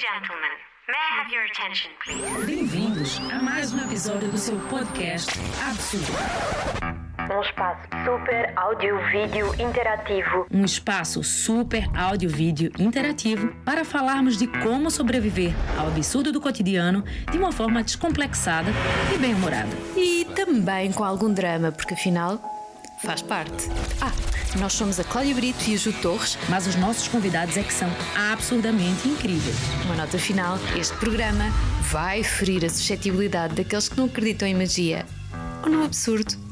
gentlemen, may I have your attention, please? Bem-vindos a mais um episódio do seu podcast Absurdo. Um espaço super áudio-vídeo interativo. Um espaço super áudio-vídeo interativo para falarmos de como sobreviver ao absurdo do cotidiano de uma forma descomplexada e bem-humorada. E também com algum drama, porque afinal faz parte. Ah, nós somos a Cláudia Brito e a Ju Torres. Mas os nossos convidados é que são absurdamente incríveis. Uma nota final: este programa vai ferir a suscetibilidade daqueles que não acreditam em magia ou no absurdo.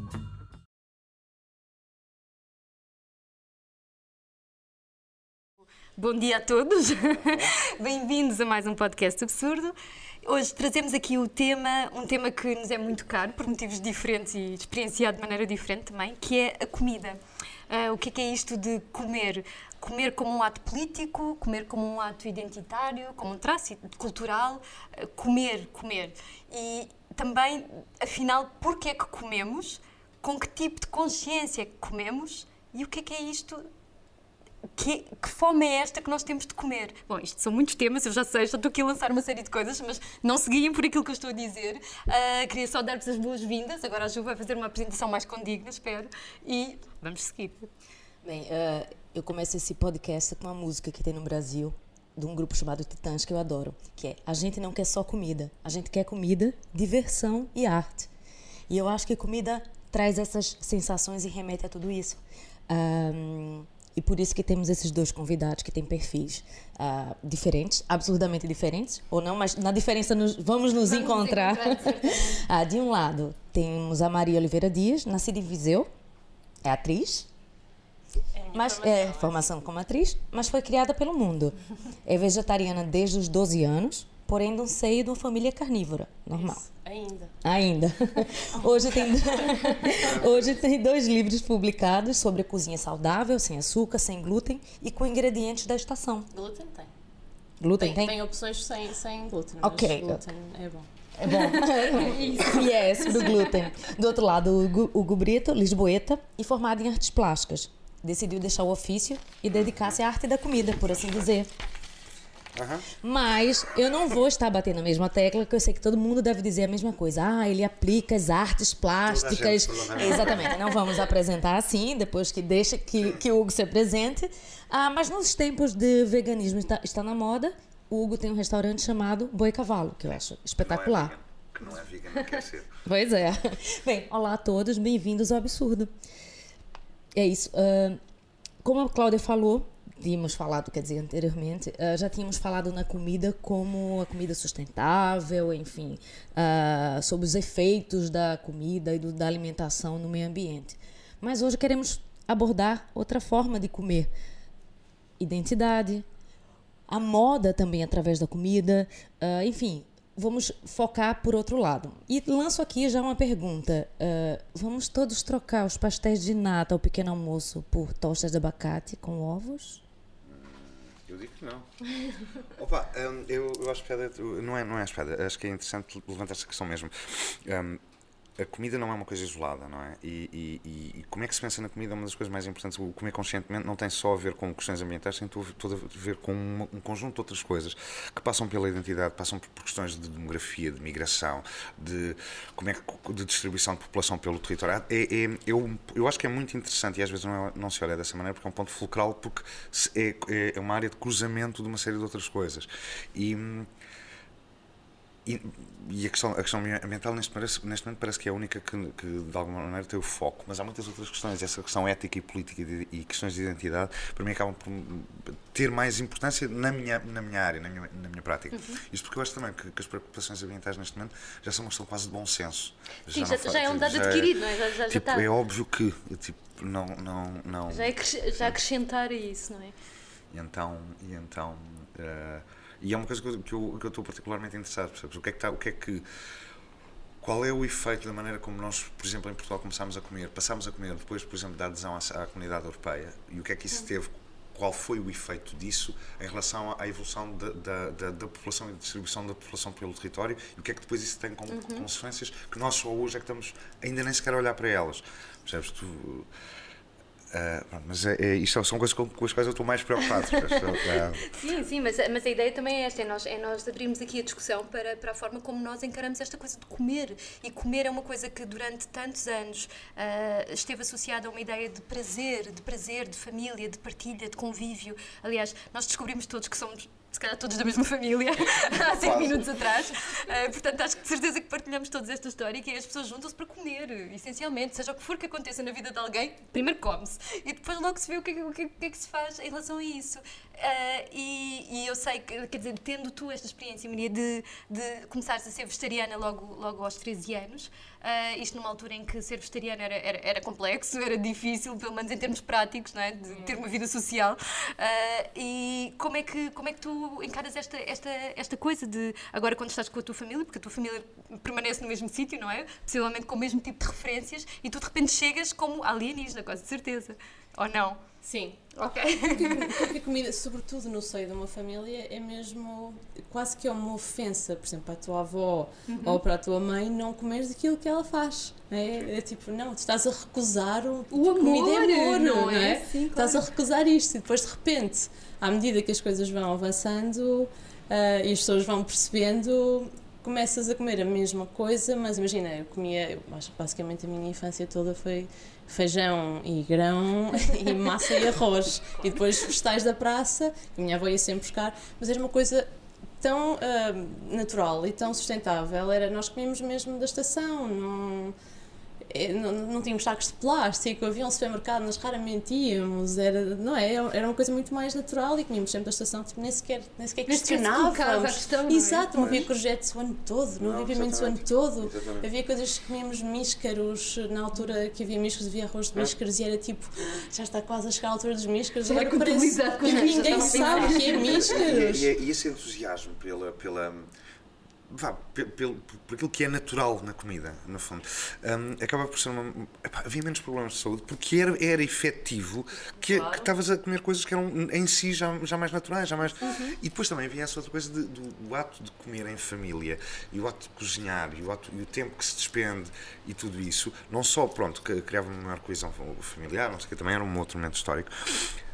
Bom dia a todos, bem-vindos a mais um podcast absurdo. Hoje trazemos aqui o tema, um tema que nos é muito caro por motivos diferentes e experienciado de maneira diferente também, que é a comida. Uh, o que é, que é isto de comer? Comer como um ato político, comer como um ato identitário, como um traço cultural, uh, comer, comer. E também, afinal, porquê é que comemos? Com que tipo de consciência é que comemos? E o que é que é isto que, que, fome é esta que nós temos de comer? Bom, isto são muitos temas, eu já sei, já estou aqui a lançar uma série de coisas, mas não seguiem por aquilo que eu estou a dizer. Uh, queria só dar-vos as boas-vindas. Agora a Ju vai fazer uma apresentação mais condigna, espero, e vamos seguir. Bem, uh, eu começo esse podcast com uma música que tem no Brasil, de um grupo chamado Titãs, que eu adoro, que é A gente não quer só comida, a gente quer comida, diversão e arte. E eu acho que comida traz essas sensações e remete a tudo isso. Um, e por isso que temos esses dois convidados que têm perfis uh, diferentes, absurdamente diferentes, ou não, mas na diferença nos, vamos nos vamos encontrar. encontrar uh, de um lado, temos a Maria Oliveira Dias, nascida em Viseu, é atriz. É, mas formação, é formação como atriz, mas foi criada pelo mundo. É vegetariana desde os 12 anos, porém do seio de uma família carnívora, normal. Isso. Ainda. Ainda. Hoje tem, hoje tem dois livros publicados sobre cozinha saudável, sem açúcar, sem glúten e com ingredientes da estação. Glúten tem. Glúten tem? Tem, tem opções sem, sem glúten. Ok. glúten é bom. É bom. yes, do glúten. Do outro lado, o Hugo Brito, lisboeta e formado em artes plásticas. Decidiu deixar o ofício e dedicar-se à arte da comida, por assim dizer. Uhum. Mas eu não vou estar batendo a mesma tecla, que eu sei que todo mundo deve dizer a mesma coisa. Ah, ele aplica as artes plásticas. Exatamente. Não vamos apresentar assim, depois que deixa que, que o Hugo se apresente. Ah, mas nos tempos de veganismo está, está na moda, o Hugo tem um restaurante chamado Boi Cavalo, que eu acho espetacular. Que não é vegan, não quer ser. pois é. Bem, olá a todos, bem-vindos ao Absurdo. É isso. Uh, como a Cláudia falou, tínhamos falado, quer dizer, anteriormente, uh, já tínhamos falado na comida como a comida sustentável, enfim, uh, sobre os efeitos da comida e do, da alimentação no meio ambiente. Mas hoje queremos abordar outra forma de comer. Identidade, a moda também através da comida, uh, enfim, vamos focar por outro lado. E lanço aqui já uma pergunta. Uh, vamos todos trocar os pastéis de nata ao pequeno almoço por tostas de abacate com ovos? Eu digo que não. Opa, um, eu, eu acho que não é, não é a acho que é interessante levantar essa questão mesmo. Um, a comida não é uma coisa isolada, não é? E, e, e, como é que se pensa na comida é uma das coisas mais importantes. O comer conscientemente não tem só a ver com questões ambientais, tem tudo a ver com um, um conjunto de outras coisas que passam pela identidade, passam por questões de demografia, de migração, de, como é que, de distribuição de população pelo território. É, é, eu, eu acho que é muito interessante e às vezes não, é, não se olha dessa maneira porque é um ponto fulcral, porque é, é, uma área de cruzamento de uma série de outras coisas. E e, e, a, questão, a questão ambiental neste, parece, neste momento parece que é a única que, que, de alguma maneira tem o foco, mas há muitas outras questões. Essa questão ética e política e, e questões de identidade, para mim, acabam por ter mais importância na minha, na minha área, na minha, na minha prática. Uhum. Isto porque eu acho também que, que, as preocupações ambientais neste momento já são uma questão quase de bom senso. Sim, já, já, já é um dado é adquirido, não é? Já, já, tipo, já É óbvio que tipo, não, não, não. Já, é, já acrescentar isso, não é? E então. E então uh, e é uma coisa que eu, que eu, que eu estou particularmente interessado, percebes? O que é que está, o que é que qual é o efeito da maneira como nós, por exemplo, em Portugal começámos a comer, passámos a comer depois, por exemplo, da adesão à, à comunidade europeia e o que é que isso teve, qual foi o efeito disso em relação à evolução da, da, da, da população e da distribuição da população pelo território e o que é que depois isso tem como uhum. consequências que nós só hoje é que estamos ainda nem sequer a olhar para elas. Percebes? Tu, Pá, mas é, é, isto são coisas com, com as quais eu estou mais preocupado. Ah, Sim, sim, mas, mas a ideia também é esta: é nós, é nós abrirmos aqui a discussão para, para a forma como nós encaramos esta coisa de comer. E comer é uma coisa que durante tantos anos ah, esteve associada a uma ideia de prazer, de prazer, de família, de partilha, de convívio. Aliás, nós descobrimos todos que somos. Se calhar todos da mesma família, há cinco minutos atrás. Ah, portanto, acho que de certeza que partilhamos todos esta história, que é as pessoas juntam-se para comer, essencialmente. Seja o que for que aconteça na vida de alguém, primeiro come-se. E depois logo se vê o que, é que- o que, é- o que é que se faz em relação a isso. Ah, e, e eu sei que, quer dizer, tendo tu esta experiência, Maria, de, de começares a ser vegetariana logo, logo aos 13 anos, ah, isto numa altura em que ser vegetariana era, era, era complexo, era difícil, pelo menos em termos práticos, não é? de ter uma vida social. Ah, e como é, que, como é que tu encaras esta, esta, esta coisa de, agora quando estás com a tua família, porque a tua família permanece no mesmo sítio, não é? Possivelmente com o mesmo tipo de referências, e tu de repente chegas como alienígena, quase de certeza. Ou não? Sim. Ok. Porque a comida, sobretudo no seio de uma família, é mesmo quase que é uma ofensa, por exemplo, para a tua avó Uhum. ou para a tua mãe não comeres aquilo que ela faz. É, é tipo, não, tu estás a recusar o, O amor, comida é amor, não não, é? é? Sim, Estás a recusar isto e depois de repente, à medida que as coisas vão avançando ah, e as pessoas vão percebendo, começas a comer a mesma coisa, mas imagina, eu comia, eu basicamente a minha infância toda foi feijão e grão e massa e arroz. E depois vegetais da praça, a minha avó ia sempre buscar, mas era uma coisa tão ah, natural e tão sustentável. Era, nós comíamos mesmo da estação, não, não, não tínhamos sacos de plástico, havia um supermercado, nós raramente íamos, era, não é? Era uma coisa muito mais natural e comíamos sempre da estação, tipo, nem sequer, nem sequer questionávamos. questão, não é? Exato, não havia courgettes o ano todo, não, Não, havia pimentos o ano todo. Exatamente. Havia coisas que comíamos míscaros, na altura que havia míscaros, havia arroz de míscaros e era tipo, já está quase a chegar a altura dos míscaros, agora parece que ninguém sabe o que é E, míscaros. e- e esse entusiasmo pela. pela vá, pe- pelo- por aquilo que é natural na comida, no fundo, hum, acaba por ser uma. epá, havia menos problemas de saúde porque era, era efetivo que que estavas a comer coisas que eram em si já, já mais naturais, já mais. E depois também havia essa outra coisa de- do, do ato de comer em família e o ato de cozinhar e o, ato, e o tempo que se despende e tudo isso, não só, pronto, que criava uma maior coesão familiar, não sei o que, também era um outro momento histórico.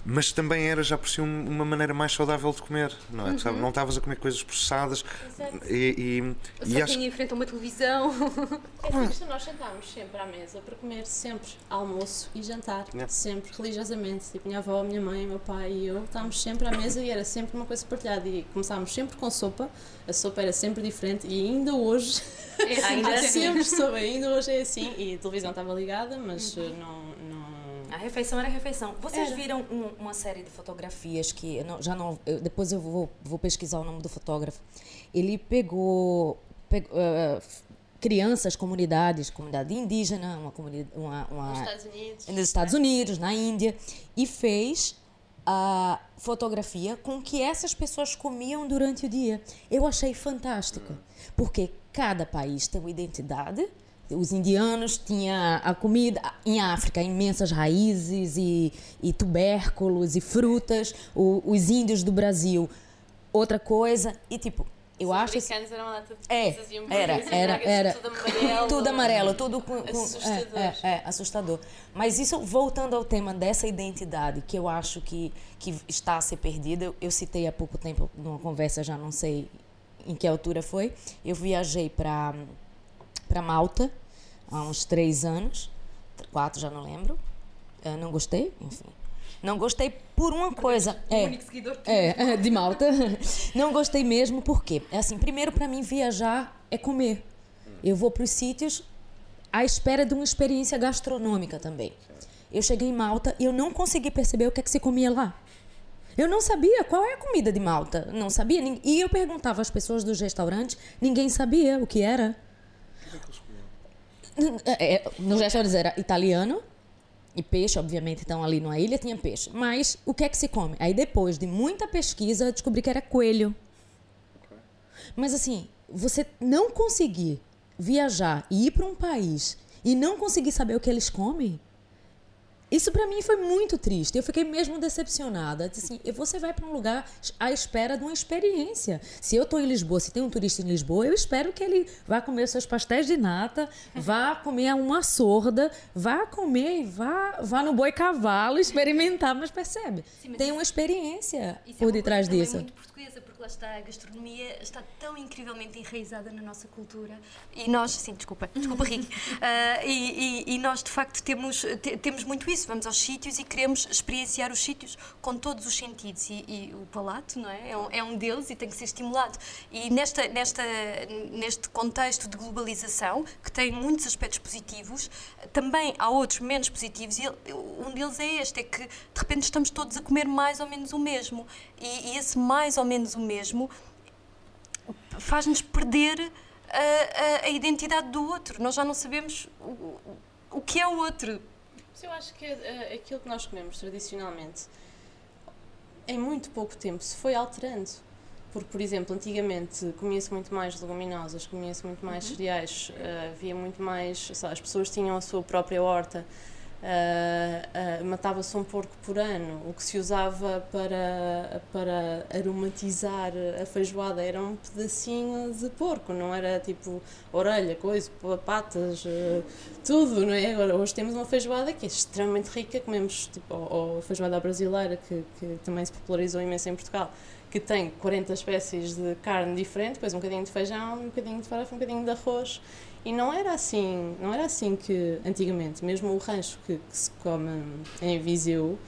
Mas também era já por si um- uma maneira mais saudável de comer, não é? Sabe? Não estavas a comer coisas processadas e, e, e Só acho quem enfrenta uma televisão. É fixe, nós sentámos sempre à mesa para comer sempre almoço e jantar, Yeah. sempre religiosamente. Tipo, minha avó, minha mãe, meu pai e eu estávamos sempre à mesa e era sempre uma coisa partilhada. E começámos sempre com sopa, a sopa era sempre diferente e ainda hoje ainda há assim. sempre sopa, ainda hoje é assim. E a televisão estava ligada, mas eh, não. não... A refeição era refeição. Vocês Era. viram um- uma série de fotografias que eu não- já não. eu- depois eu vou, vou pesquisar o nome do fotógrafo. Ele pegou, pegou, f- crianças, comunidades, comunidade indígena, uma comunidade, uma, uma Nos Estados Unidos. nos Estados Unidos, na Índia, e fez a fotografia com que essas pessoas comiam durante o dia. Eu achei fantástica, porque cada país tem uma identidade. Os indianos tinham a comida em África, imensas raízes e, e tubérculos e frutas. O- os índios do Brasil, outra coisa. E tipo, eu Os acho americanos eram uma data de é, era, era, era. Tudo amarelo. Tudo amarelo, tudo com. com- Assustador. É, é, é, assustador. Mas isso, voltando ao tema dessa identidade, que eu acho que, que está a ser perdida, eu, eu citei há pouco tempo numa conversa, já não sei em que altura foi. Eu viajei para para Malta há uns três anos, quatro, já não lembro. Eu não gostei, enfim. Não gostei por uma coisa. É, é, é, de Malta. Não gostei mesmo, porque, é assim, primeiro para mim viajar é comer. Eu vou para os sítios à espera de uma experiência gastronômica também. Eu cheguei em Malta e eu não consegui perceber o que é que se comia lá. Eu não sabia qual é a comida de Malta. Não sabia. E eu perguntava às pessoas dos restaurantes, ninguém sabia o que era. É, é, nos restaurantes era italiano e peixe, obviamente, então ali numa ilha tinha peixe. Mas o que é que se come? Aí depois de muita pesquisa, eu descobri que era coelho. Mas assim, você não conseguir viajar e ir para um país e não conseguir saber o que eles comem, Isso pra mim foi muito triste. Eu fiquei mesmo decepcionada. Assim, e você vai pra um lugar à espera de uma experiência. Se eu tô em Lisboa, se tem um turista em Lisboa, eu espero que ele vá comer seus pastéis de nata, vá comer uma sorda, vá comer e vá, vá no boi cavalo experimentar, mas percebe? mas tem uma experiência é por detrás disso. muito portuguesa, porque lá está, a gastronomia está tão incrivelmente enraizada na nossa cultura. E nós, sim, desculpa, desculpa, Ricky. Ah, e, e- e nós, de facto, temos, te- temos muito isso. Vamos aos sítios e queremos experienciar os sítios com todos os sentidos. E, e o palato, não é? É um, é um deles e tem que ser estimulado. E nesta, nesta, neste contexto de globalização, que tem muitos aspectos positivos, também há outros menos positivos. E um deles é este: é que de repente estamos todos a comer mais ou menos o mesmo. E, e esse mais ou menos o mesmo faz-nos perder a, a- a identidade do outro. Nós já não sabemos o, o- que é o outro. Mas eu acho que eh, aquilo que nós comemos tradicionalmente, em muito pouco tempo, se foi alterando. Porque, por exemplo, antigamente comia-se muito mais leguminosas, comia-se muito mais cereais, eh, havia muito mais. as pessoas tinham a sua própria horta, eh, eh, matava-se um porco por ano. O que se usava para, para aromatizar a feijoada era um pedacinho de porco, não era tipo orelha, coisa, patas, eh, tudo, não é? Agora, hoje temos uma feijoada que é extremamente rica, comemos tipo, ou, ou a feijoada brasileira, que, que também se popularizou imenso em Portugal, que tem 40 espécies de carne diferente, depois um bocadinho de feijão, um bocadinho de farofa, um bocadinho de arroz. E não era assim, não era assim que antigamente, mesmo o rancho que, que se come em Viseu,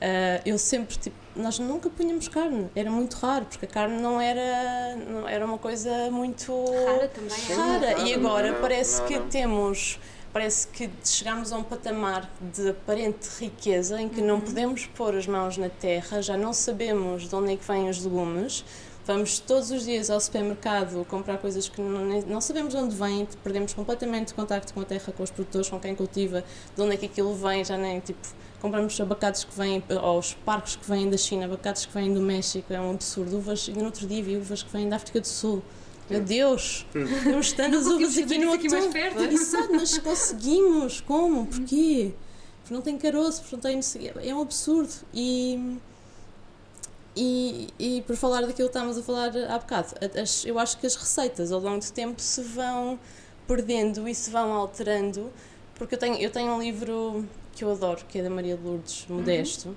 ah, eu sempre, tipo, nós nunca punhamos carne, era muito raro, porque a carne não era, não, era uma coisa muito Rara também, é. rara. E agora Não, parece não, que não. temos, parece que chegamos a um patamar de aparente riqueza em que não podemos pôr as mãos na terra, já não sabemos de onde é que vêm os legumes. Vamos todos os dias ao supermercado comprar coisas que não, não sabemos de onde vêm, perdemos completamente o contacto com a terra, com os produtores, com quem cultiva, de onde é que aquilo vem, já nem tipo. Compramos abacates que vêm, ou os parcos que vêm da China, abacates que vêm do México, é um absurdo. Uvas, e no outro dia vi uvas que vêm da África do Sul. Meu Deus! Temos tantas uvas aqui no aqui mais perto. Exato, mas conseguimos. Como? Porquê? Porque não tem caroço, porque não tem. É um absurdo. E. E, e por falar daquilo que estávamos a falar há bocado, as- eu acho que as receitas ao longo do tempo se vão perdendo e se vão alterando, porque eu tenho, eu tenho um livro que eu adoro, que é da Maria de Lourdes Modesto,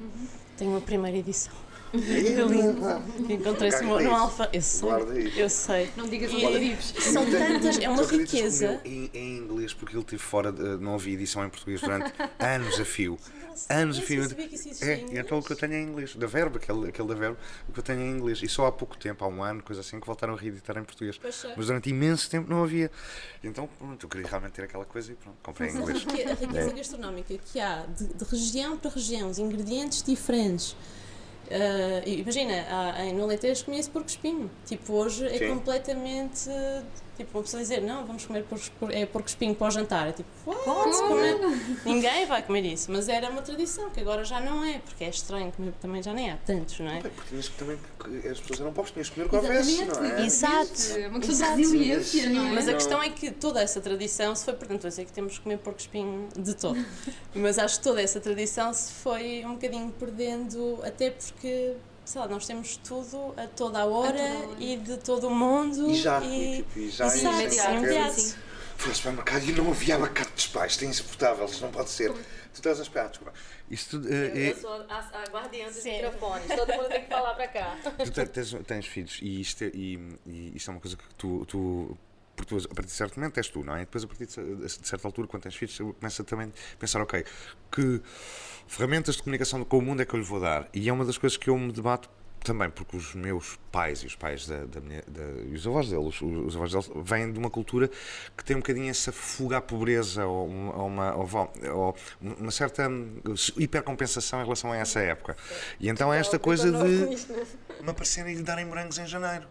tenho a primeira edição. Encontrei-se no, Alfa. Eu sei, Guarda isso. eu sei. Não digas E- algarvios. São tantas, é uma que riqueza. Em, em inglês, porque ele teve fora, de, não havia edição em português durante anos a fio. Anos a fio. nem sabia que isso existia É, inglês. então o que eu tenho é em inglês, da verbo, aquele, aquele da verbo, o que eu tenho é em inglês. E só há pouco tempo, há um ano, coisa assim, que voltaram a reeditar em português. Sei. Mas durante imenso tempo não havia. Então, pronto, eu queria realmente ter aquela coisa e pronto, comprei em inglês. a riqueza gastronómica que há de, de região para região, os ingredientes diferentes. E imagina, há, em, no Alentejo comia-se porco espinho. Tipo, hoje é Sim. completamente. Tipo, uma pessoa dizer, não, vamos comer porco, por- é porco espinho para o jantar. É tipo, what? Comer? Ninguém vai comer isso. Mas era uma tradição que agora já não é, porque é estranho comer, também já nem há tantos, não é? Bem, porque tinhas que também, as pessoas eram pobres, tinhas que comer o que houvesse, não é? Exato. É uma questão de Exato. resiliência, não é? Mas a questão é que toda essa tradição se foi, portanto, estou a dizer que temos que comer porco espinho de todo, mas acho que toda essa tradição se foi um bocadinho perdendo, até porque, sei lá, nós temos tudo a toda a hora, e de todo o mundo. E já, e, tipo, e já sem imediato, sequer- imediato. Fui ao supermercado e não havia abacate dos pais, isto é insuportável, isto não pode ser. Tu estás a esperar, desculpa. Isto tudo, eh, é- sou a, a guardiã dos Sim. microfones, todo mundo tem que falar para cá. Tu te- tens, tens filhos e isto, é, e, e isto é uma coisa que tu, tu porque tu, a partir de certo momento és tu, não é? E depois, a partir de, certa altura, quando tens filhos, eu começo a também a pensar, ok, que ferramentas de comunicação com o mundo é que eu lhe vou dar? E é uma das coisas que eu me debato também, porque os meus pais e os pais da, da minha, da, e os avós deles, os, os avós deles, vêm de uma cultura que tem um bocadinho essa fuga à pobreza ou, um- ou uma, ou, uma certa hum, hipercompensação em relação a essa época. E então é esta coisa de me aparecerem e lhe darem morangos em janeiro.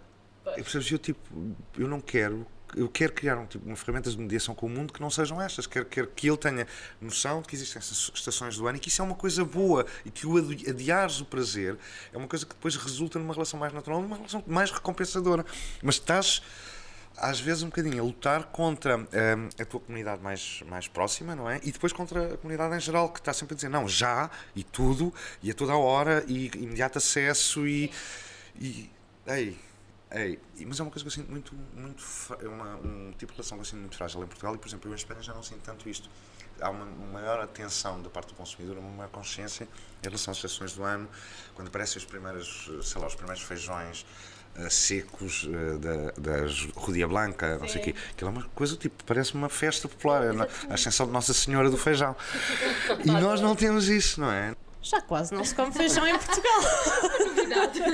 Eu, percebes? eu tipo, eu não quero, eu quero criar um, tipo, uma ferramentas de mediação com o mundo que não sejam estas. Quero, quero que ele tenha noção de que existem essas estações do ano e que isso é uma coisa boa e que o adi- adiares o prazer é uma coisa que depois resulta numa relação mais natural, numa relação mais recompensadora. Mas estás às vezes um bocadinho a lutar contra hum, a tua comunidade mais, mais próxima, não é? E depois contra a comunidade em geral, que está sempre a dizer não, já, e tudo, e a toda a hora, e imediato acesso, e. e ei, E- Mas é uma coisa que eu sinto muito. muito é uma, um tipo de relação que eu sinto muito frágil em Portugal, e por exemplo, eu em Espanha já não sinto tanto isto. Há uma maior atenção da parte do consumidor, uma maior consciência em relação às estações do ano, quando aparecem os primeiros, sei lá, os primeiros feijões eh, secos eh, da, das Rodia Blanca, não sei o quê. Aquilo é uma coisa tipo, parece uma festa popular, é na- a ascensão de Nossa Senhora do Feijão. E nós não temos isso, não é? Já quase não se come feijão em Portugal.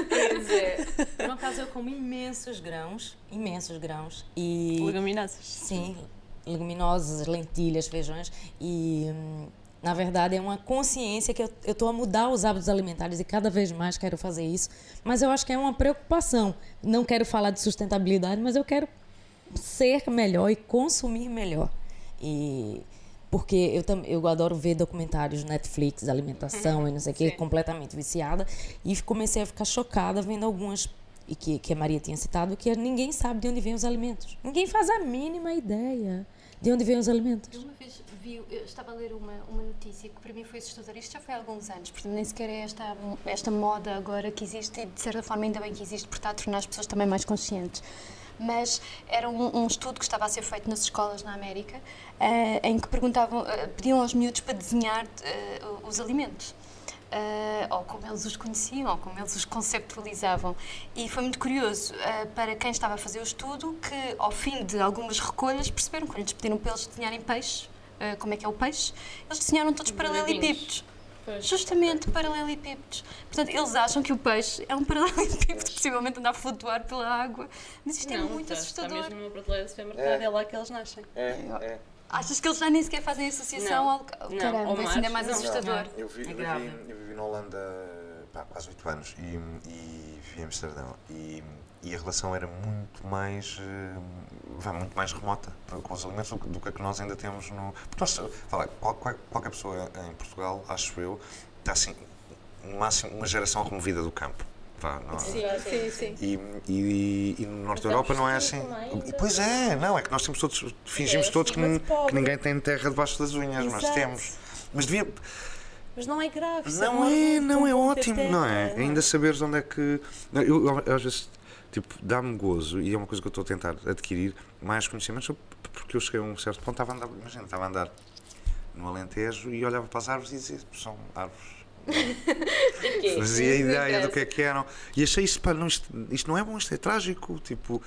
Pois é. Por acaso eu como imensos grãos, imensos grãos. E, Leguminosas. sim, leguminosas, lentilhas, feijões. E, hum, na verdade, é uma consciência que eu estou a mudar os hábitos alimentares e cada vez mais quero fazer isso. Mas eu acho que é uma preocupação. Não quero falar de sustentabilidade, mas eu quero ser melhor e consumir melhor. E porque eu também eu adoro ver documentários Netflix, alimentação e não sei o que, completamente viciada e comecei a ficar chocada vendo algumas e que, que a Maria tinha citado que ninguém sabe de onde vêm os alimentos. Ninguém faz a mínima ideia de onde vêm os alimentos. Eu uma vez vi, eu estava a ler uma, uma notícia que para mim foi assustadora. Isto já foi há alguns anos, portanto nem sequer é esta, esta moda agora que existe e de certa forma ainda bem que existe porque está a tornar as pessoas também mais conscientes. Mas era um, um estudo que estava a ser feito nas escolas na América eh, em que perguntavam, eh, pediam aos miúdos para desenhar eh, os alimentos. ou como eles os conheciam, ou como eles os conceptualizavam. E foi muito curioso para quem estava a fazer o estudo que, ao fim de algumas recolhas, perceberam quando lhes pediram para eles desenharem peixe, como é que é o peixe, eles desenharam todos paralelepípedos. Justamente paralelepípedos. Portanto, eles acham que o peixe é um paralelepípedo que possivelmente anda a flutuar pela água. Mas isto é Não, muito está, assustador. Está mesmo numa prateleira do supermercado, é. lá que eles nascem. Achas que eles já nem sequer fazem associação Não. ao. Não, Caramba, ao isso ainda é mar, mais não. assustador. Eu, vi, eu, vivi, eu vivi na Holanda pá, quase 8 anos e, e vivi em Amsterdão e, e a relação era muito mais vá, muito mais remota com os alimentos do, que- do que a que nós ainda temos no. Porque nós, fala, qual- qual- qualquer pessoa em Portugal, acho eu, está assim, no máximo uma geração removida do campo. Não, Sim, sim. e, e, e no Norte da Europa não é assim. E, pois é, não, é que nós temos todos, fingimos É todos que, que ninguém tem terra debaixo das unhas, mas Exato. temos. Mas devia, Mas não é grave. não é, não é com muita ótimo, não é? Ainda saberes onde é que. não, eu, eu, às vezes, tipo, dá-me gozo e é uma coisa que eu estou a tentar adquirir mais conhecimentos, porque eu cheguei a um certo ponto, estava a andar, imagina, estava a andar no Alentejo e olhava para as árvores e dizia, são árvores. Fazia ideia do que é que eram. E achei isso, pá, não, isto, isto não é bom, isto é trágico. Tipo,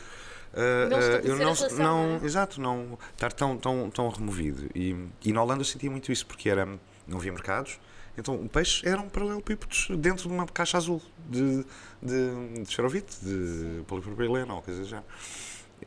ah, Não estabelecer eu a não, relação, não, não é? exato, não estar tão, tão, tão removido. E, e na Holanda eu sentia muito isso, porque era, não havia mercados, então o peixe era um paralelepípedos dentro de uma caixa azul de, de, de xarovite, de polipropileno ou coisa género.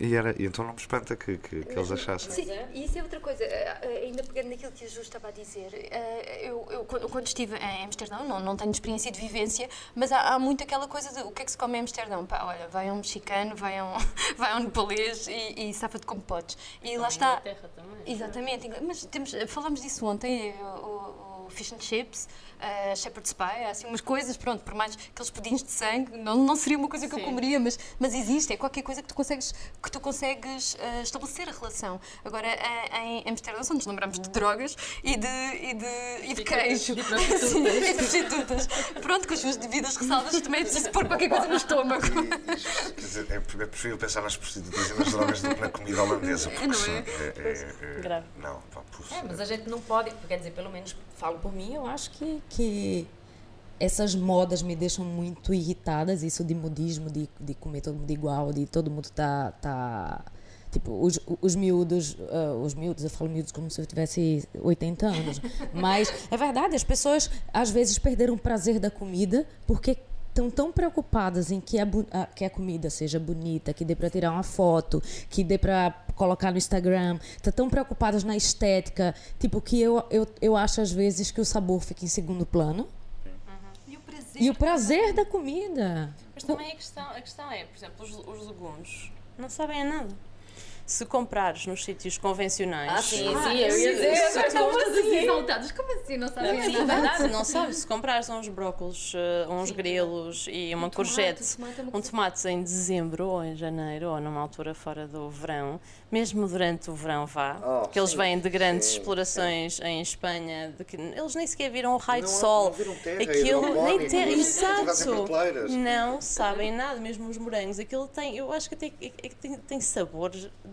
E, era, e então não me espanta que, que, que eles achassem. Sim, e isso é outra coisa, eh, eh, ainda pegando naquilo que a Ju estava a dizer, eh, eu, eu quando estive em Amsterdão, não, não tenho experiência de vivência, mas há, há muito aquela coisa de o que é que se come em Amsterdão? Pá, olha, vai um mexicano, vai um, vai um nepalês e, e safa-te como podes. E lá está. Inglaterra também. Exatamente, mas temos, falamos disso ontem, o, o fish and chips, a shepherd's pie, há assim umas coisas, pronto, por mais aqueles pudins de sangue, não, não seria uma coisa que eu Sim. comeria, mas, mas existe, é qualquer coisa que tu consegues, que tu consegues eh, estabelecer a relação. Agora, eh, em Amsterdão, só nos lembramos de drogas e de, e de, e de queijo. e de prostitutas. Pronto, com as suas devidas ressalvas, também é preciso pôr qualquer coisa no estômago. Quer dizer, é, é preferível pensar nas prostitutas e nas drogas do que na comida holandesa, porque não sim, é? é, é- é- Grave. Não, pá, puxa. É, mas a gente não pode, quer dizer, pelo menos falo por mim, eu acho que, que essas modas me deixam muito irritadas, isso de modismo, de, de comer todo mundo igual, de todo mundo tá, tá tipo, os, os miúdos, ah, os miúdos, eu falo miúdos como se eu tivesse 80 anos, mas é verdade, as pessoas às vezes perderam o prazer da comida porque estão tão preocupadas em que a, bu- a- que a comida seja bonita, que dê para tirar uma foto, que dê para colocar no Instagram, estão tão preocupadas na estética, tipo que eu, eu, eu acho às vezes que o sabor fica em segundo plano E o prazer. e o prazer da comida. Mas também a questão, a questão é, por exemplo, os, os legumes não sabem a nada. Se comprares nos sítios convencionais. Ah, sim, Ah, sim, eu ia dizer. Agora estamos assim exaltados. Como assim? Não sabem É nada? verdade, não sabes? Se comprares uns brócolos, eh, uns grelos e uma courgette, é um coisa- tomate em dezembro ou em janeiro ou numa altura fora do verão, mesmo durante o verão vá, Oh, porque eles sim, vêm de grandes sim, explorações em Espanha, de que eles nem sequer viram o raio de Não- sol. não viram terra, Aquilo nem terra, não exato. Não sabem nada, mesmo os morangos. Aquilo tem, eu acho que tem, é que tem, tem sabor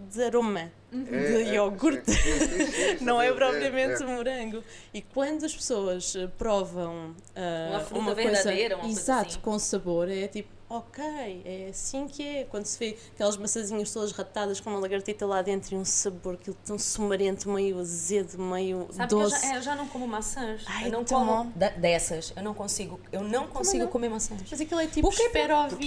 de aroma de É, é, iogurte. sim, sim, sim, Não é é, propriamente é. morango. E quando as pessoas eh, provam ah, Uma fruta uma verdadeira, uma coisa coisa exato assim. com sabor, é tipo, ok, é assim que é. Quando se vê aquelas maçãzinhas todas ratadas com uma lagartita lá dentro e um sabor aquilo tão sumarento, meio azedo, meio Sabe que eu doce. já, é, eu já não como maçãs. Ai, eu não como dessas. Eu não consigo. Eu não consigo não? comer maçãs. Mas aquilo é tipo Porque é trabalho,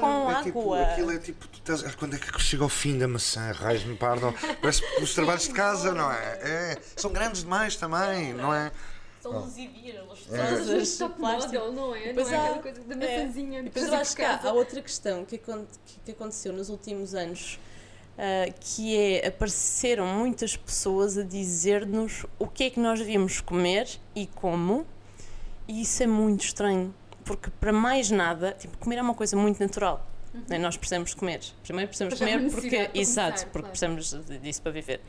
com é tipo, água. aquilo é tipo, tu estás, ah, quando é que chega ao fim da maçã, raios me pardam, parece os trabalhos de casa, não é? É, são grandes demais também, não é? São luzidias, É. lustosas, Top de plástico. model, não é? Não é aquela coisa da É. maçãzinha. De depois eu acho que há, outra questão que, que- aconteceu nos últimos anos, ah, que é apareceram muitas pessoas a dizer-nos o que é que nós devíamos comer e como, e isso é muito estranho, porque para mais nada, tipo, comer é uma coisa muito natural. né? Nós precisamos de comer. Primeiro precisamos Mas comer porque. Exato, porque claro. precisamos disso para viver.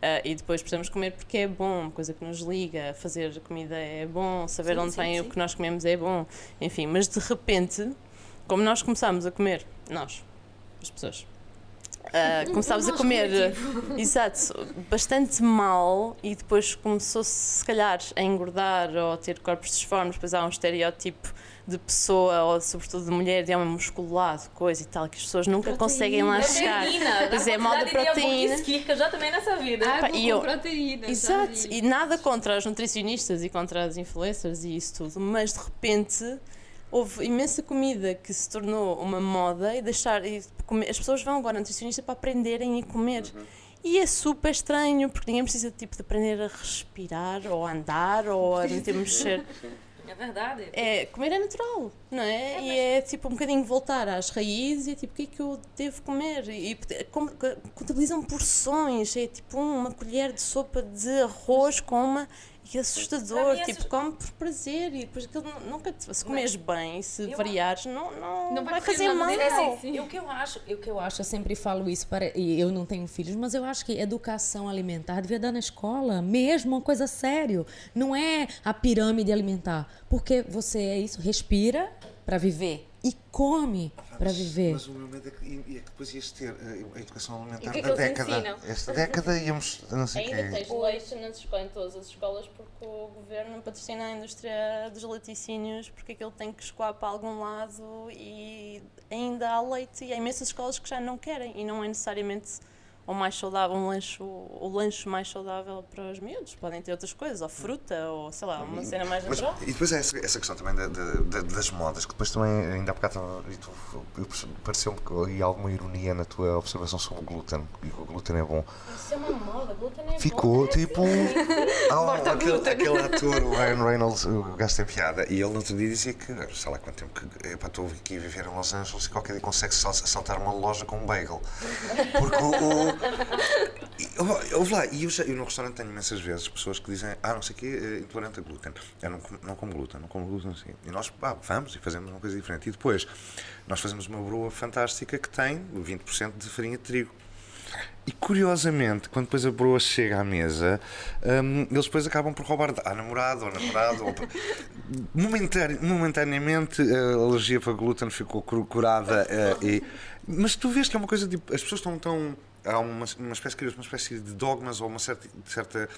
Ah, e depois precisamos comer porque é bom, coisa que nos liga, fazer comida é bom, saber Sim, onde sim, vem sim. o que nós comemos é bom, enfim, mas de repente, como nós começámos a comer, nós, as pessoas, ah, começámos a comer, exato, bastante mal e depois começou-se, se calhar, a engordar ou a ter corpos disformes, depois há um estereótipo de pessoa, ou sobretudo de mulher, de homem musculado, coisa e tal, que as pessoas nunca conseguem lá chegar. Pois é, mal de proteína. que eu já tomei nessa vida. Água Pá, e eu- proteína. Exato, e nada contra os nutricionistas e contra as influencers e isso tudo, mas de repente houve imensa comida que se tornou uma moda e deixar e comer- as pessoas vão agora ao nutricionista para aprenderem a comer. E é super estranho, porque ninguém precisa tipo, de aprender a respirar ou a andar ou a meter mexer. É verdade. É, comer é natural, não é? e é tipo um bocadinho voltar às raízes e é tipo o que é que eu devo comer? E, contabilizam porções, é tipo uma colher de sopa de arroz com uma. E assustador, é tipo, assust- come por prazer e depois aquilo nu- nunca. te- Se comeres bem, se Eu- variares, não, não, Não vai vai fazer mal. É Não. assim, o que eu acho, e o que eu acho, eu sempre falo isso para e eu não tenho filhos, mas eu acho que educação alimentar devia dar na escola, mesmo uma coisa sério. Não é a pirâmide alimentar, porque você é isso, respira para viver e come para viver. Mas o meu medo é que, é que depois ias ter eh, a educação alimentar E que é que da década. ensinam? Esta década íamos, não sei Ainda quê. tens leite nas escolas, em todas as escolas porque o governo patrocina a indústria dos laticínios porque aquilo tem que escoar para algum lado e ainda há leite e há imensas escolas que já não querem e não é necessariamente o mais saudável, um lanche, o lanche mais saudável para os miúdos. Podem ter outras coisas, ou fruta, ou sei lá, uma cena mais Mas, natural. e depois é essa, essa questão também da- da- da- das modas, que depois também, ainda há bocado, e pareceu-me que havia alguma ironia na tua observação sobre o glúten, e que o glúten é bom. Isso é uma moda, glúten é Ficou bom. tipo. Há um- aquele, aquele ator, o Ryan Reynolds, o gajo tem piada, e ele no outro dia dizia que, sei lá quanto tempo que. Epá, estou aqui a viver em Los Angeles e qualquer dia consegue sal- saltar uma loja com um bagel. Porque o. o e, ouve lá, e eu, já, eu no restaurante tenho imensas vezes pessoas que dizem, ah, não sei o quê, eh, intolerante a glúten. Eu não, não como glúten, não como glúten, assim. E nós, pá, vamos e fazemos uma coisa diferente. E depois, nós fazemos uma broa fantástica que tem 20% de farinha de trigo. E curiosamente, quando depois a broa chega à mesa, hum, eles depois acabam por roubar à namorada ou namorado. ou... Momentane- momentaneamente a alergia para glúten ficou cur- curada. eh, e... Mas tu vês que é uma coisa tipo. As pessoas estão tão. Há uma, uma espécie, uma espécie de dogmas ou uma certa. certa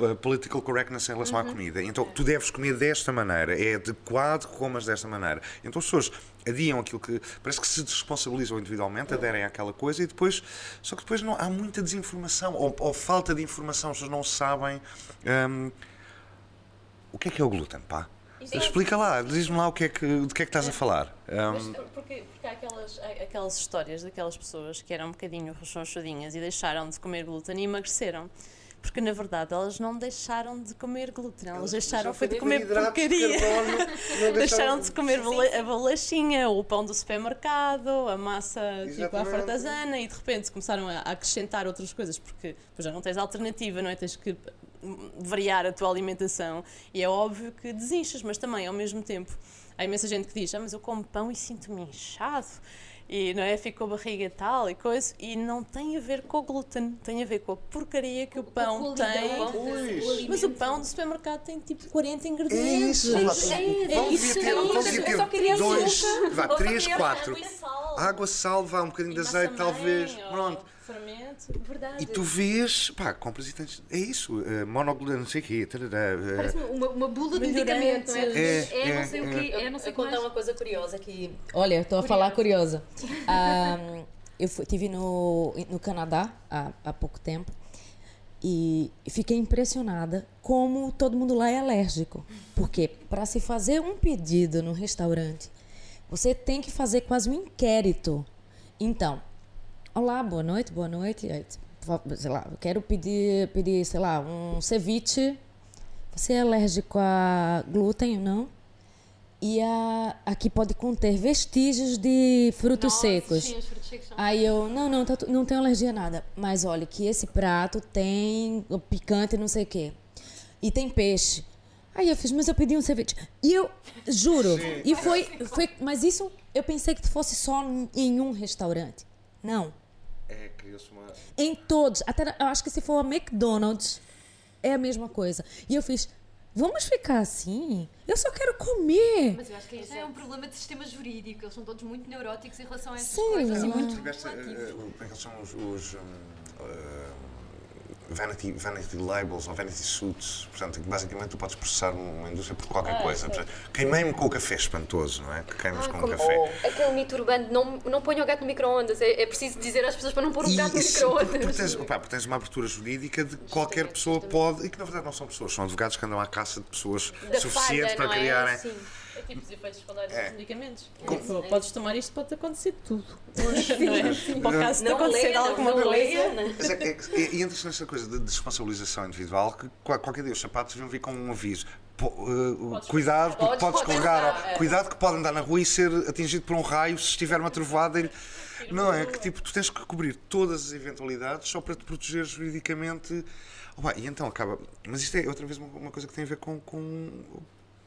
uh, political correctness em relação à comida. Então, tu deves comer desta maneira, é adequado que comas desta maneira. Então, as pessoas adiam aquilo que. Parece que se desresponsabilizam individualmente, aderem àquela coisa e depois. Só que depois não, há muita desinformação ou, ou falta de informação, as pessoas não sabem. hum, o que é que é o glúten, pá? Explica lá, diz-me lá o que é que, de que é que estás a falar. Mas Hum, porque, porque há aquelas, aquelas histórias daquelas pessoas que eram um bocadinho rechonchudinhas e deixaram de comer glúten e emagreceram. porque na verdade elas não deixaram de comer glúten, elas, Elas deixaram foi de comer porcaria. carbono, Deixaram de comer a bolachinha, o pão do supermercado, a massa tipo à fartazana e de repente começaram a acrescentar outras coisas porque depois já não tens alternativa, não é? Tens que hum, variar a tua alimentação e é óbvio que desinchas, mas também ao mesmo tempo há imensa gente que diz: Ah, mas eu como pão e sinto-me inchado. E não é? Fico com a barriga tal e coisa. E não tem a ver com o glúten, tem a ver com a porcaria que o pão tem. Mas o pão do supermercado tem tipo 40 É ingredientes. isso, É isso, devia ter, é isso. devia Eu ter só queria dois, vá, Eu três, quatro. água e sal. Água, sal, vá, um bocadinho de azeite, talvez. Pronto. Fermento. Verdade. E tu vês, pá, compras e tens. É isso, uh, monoglúten, não sei o quê. tarará, uh, Parece uma, uma bula de medicamento, não é? É, É, não é, sei o é. quê, é não sei Eu o que contar mais. uma coisa curiosa que. Olha, estou a falar curiosa. Ah, eu fui, tive no, no Canadá há, há pouco tempo e fiquei impressionada como todo mundo lá é alérgico. Porque para se fazer um pedido no restaurante, você tem que fazer quase um inquérito. Então, olá, boa noite, boa noite. Sei lá, eu quero pedir, pedir, sei lá, um ceviche. Você é alérgico a glúten ou não? E a, aqui pode conter vestígios de frutos Nossa, secos. Sim, os frutos secos são. Aí eu, não, não, tá não tenho alergia a nada. Mas olha, que esse prato tem picante não sei o quê. E tem peixe. Aí eu fiz, mas eu pedi um ceviche. E eu, juro, e foi, foi. Mas isso eu pensei que fosse só em um restaurante. Não. É, criou-se uma. Em todos. Até eu acho que se for a McDonald's, é a mesma coisa. E eu fiz, vamos ficar assim? Eu só quero comer. Mas eu acho que isso é um problema de sistema jurídico. Eles são todos muito neuróticos em relação a essas Sim, coisas não. muito Tiveste, uh, proativos. uh, como é que eles são os. os um, uh, Vanity, vanity labels ou vanity suits, portanto, basicamente tu podes processar uma indústria por qualquer coisa. Portanto, Queimei-me com o café espantoso, não é? Que queimas Ah, com o café. Aquele mito urbano, não, não ponha o gato no micro-ondas. É, é preciso dizer às pessoas para não pôr o gato no micro-ondas. tens, porque tens uma abertura jurídica de que qualquer pessoa pode, e que na verdade não são pessoas, são advogados que andam à caça de pessoas Da suficientes falha, para é? criarem. Sim. É tipo os efeitos secundários É. dos medicamentos. Tipo, podes tomar isto, pode acontecer tudo. não é? Para o caso de acontecer alguma coisa. Mas é, é, é, e entra nessa coisa de responsabilização individual que qua- qualquer dia os sapatos deviam vir com um aviso. Po- uh, cuidado, porque Podes- podes podes escorregar. é. Cuidado que pode andar na rua e ser atingido por um raio se estiver uma trovada. e- Não é? Que tipo, tu tens que cobrir todas as eventualidades só para te proteger juridicamente. Opa, e então acaba. Mas isto é outra vez uma, uma coisa que tem a ver com. com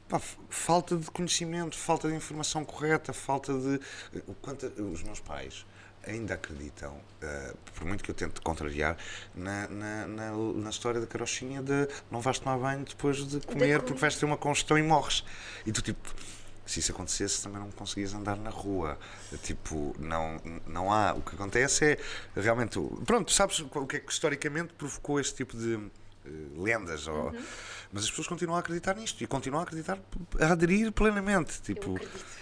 pá, falta de conhecimento, falta de informação correta, falta de. o quanto os meus pais ainda acreditam, eh, por muito que eu tente contrariar, na, na, na, na história da carochinha de não vais tomar banho depois de comer porque vais ter uma congestão e morres. E tu tipo. Se isso acontecesse, também não conseguias andar na rua. Tipo, não, não há. O que acontece é realmente. Pronto, sabes o que é que historicamente provocou este tipo de eh, lendas? Ou, mas as pessoas continuam a acreditar nisto e continuam a acreditar, a aderir plenamente. Tipo,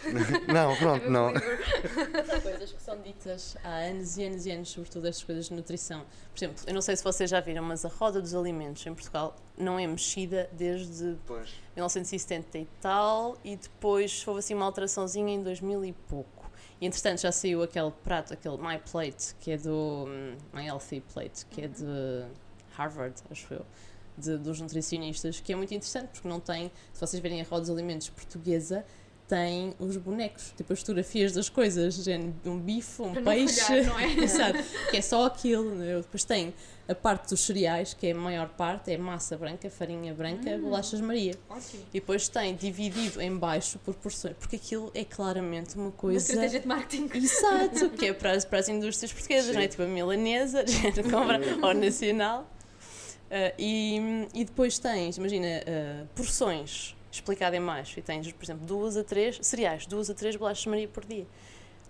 não, pronto, não. Há coisas que são ditas há anos e anos e anos, sobretudo estas coisas de nutrição. Por exemplo, eu não sei se vocês já viram, mas a roda dos alimentos em Portugal não é mexida desde 1970 e tal, e depois houve assim uma alteraçãozinha em 2000 e pouco. E entretanto já saiu aquele prato, aquele My Plate, que é do hum, My Healthy Plate, que é de Harvard, acho eu, de, dos nutricionistas, que é muito interessante porque não tem, se vocês verem a roda dos alimentos portuguesa, tem os bonecos, tipo as fotografias das coisas, género, um bife, um peixe, não é? Exato, que é só aquilo. né? Depois tem a parte dos cereais, que é a maior parte, é massa branca, farinha branca, bolachas Maria. E depois tem dividido em baixo por porções, porque aquilo é claramente uma Uma coisa. estratégia de marketing. Exato, que é para as, para as indústrias portuguesas, não é? Tipo a milanesa, gente compra ao nacional. Ah, e, e depois tens, imagina, ah, porções explicado em mais. E tens, por exemplo, duas a três cereais, duas a três bolachas Maria por dia.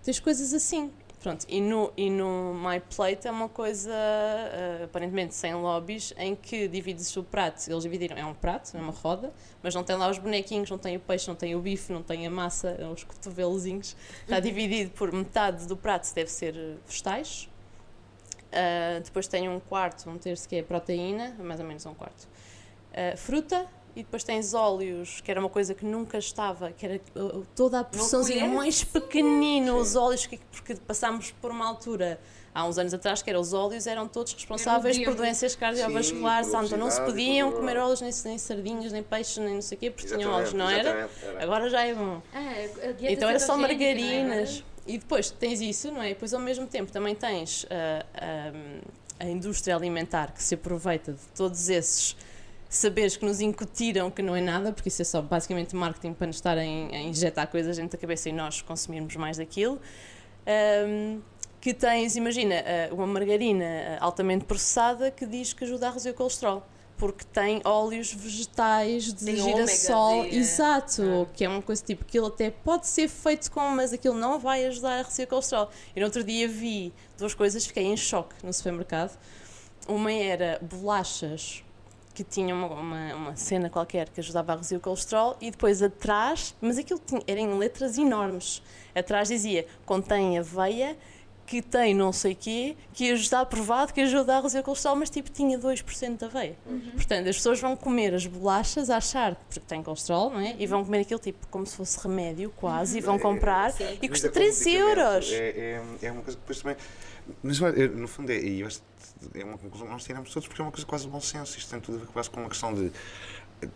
Tens coisas assim. Pronto, e no, e no My Plate é uma coisa ah, aparentemente sem lobbies em que divides o prato. Eles dividiram, é um prato, é uma roda, mas não tem lá os bonequinhos, não tem o peixe, não tem o bife, não tem a massa, os cotovelozinhos. Está dividido por metade do prato deve ser vegetais. Ah, depois tem um quarto, um terço que é proteína, mais ou menos um quarto. Ah, fruta e depois tens óleos, que era uma coisa que nunca estava, que era uh, toda a porçãozinha mais pequenino, os óleos, que, porque passámos por uma altura há uns anos atrás que eram os óleos eram todos responsáveis por doenças cardiovasculares, Sim, então não se podiam por- comer óleos nem, nem sardinhas, nem peixes, nem não sei o quê, porque tinham óleos, Exatamente, não era? exatamente, era. Agora já é bom. Ah, Então era só margarinas. E depois tens isso, não é? E depois ao mesmo tempo também tens ah, ah, a indústria alimentar que se aproveita de todos esses saberes que nos incutiram que não é nada, porque isso é só basicamente marketing para nos estarem a injetar coisas dentro da cabeça e nós consumirmos mais daquilo. Ahm, que tens, imagina, ah, uma margarina altamente processada que diz que ajuda a reduzir o colesterol. Porque tem óleos vegetais de Tem girassol, é. exato, que é uma coisa tipo, aquilo até pode ser feito com, mas aquilo não vai ajudar a reduzir o colesterol. E no outro dia vi duas coisas, fiquei em choque no supermercado. Uma era bolachas que tinham uma, uma, uma cena qualquer que ajudava a reduzir o colesterol e depois atrás, mas aquilo tinha, era em letras enormes. Atrás dizia, contém aveia, que tem não sei quê, que está provado que ajuda a reduzir o colesterol, mas tipo tinha 2% de aveia. Portanto, as pessoas vão comer as bolachas a achar que tem colesterol, não é? E vão comer aquilo tipo como se fosse remédio quase, e vão comprar e custa Comida como 13 medicamento. euros. É, é, é uma coisa que depois também. Mas no fundo é, e eu acho que é uma conclusão que nós tiramos todos porque é uma coisa quase de bom senso. Isto tem tudo a ver quase com uma questão de.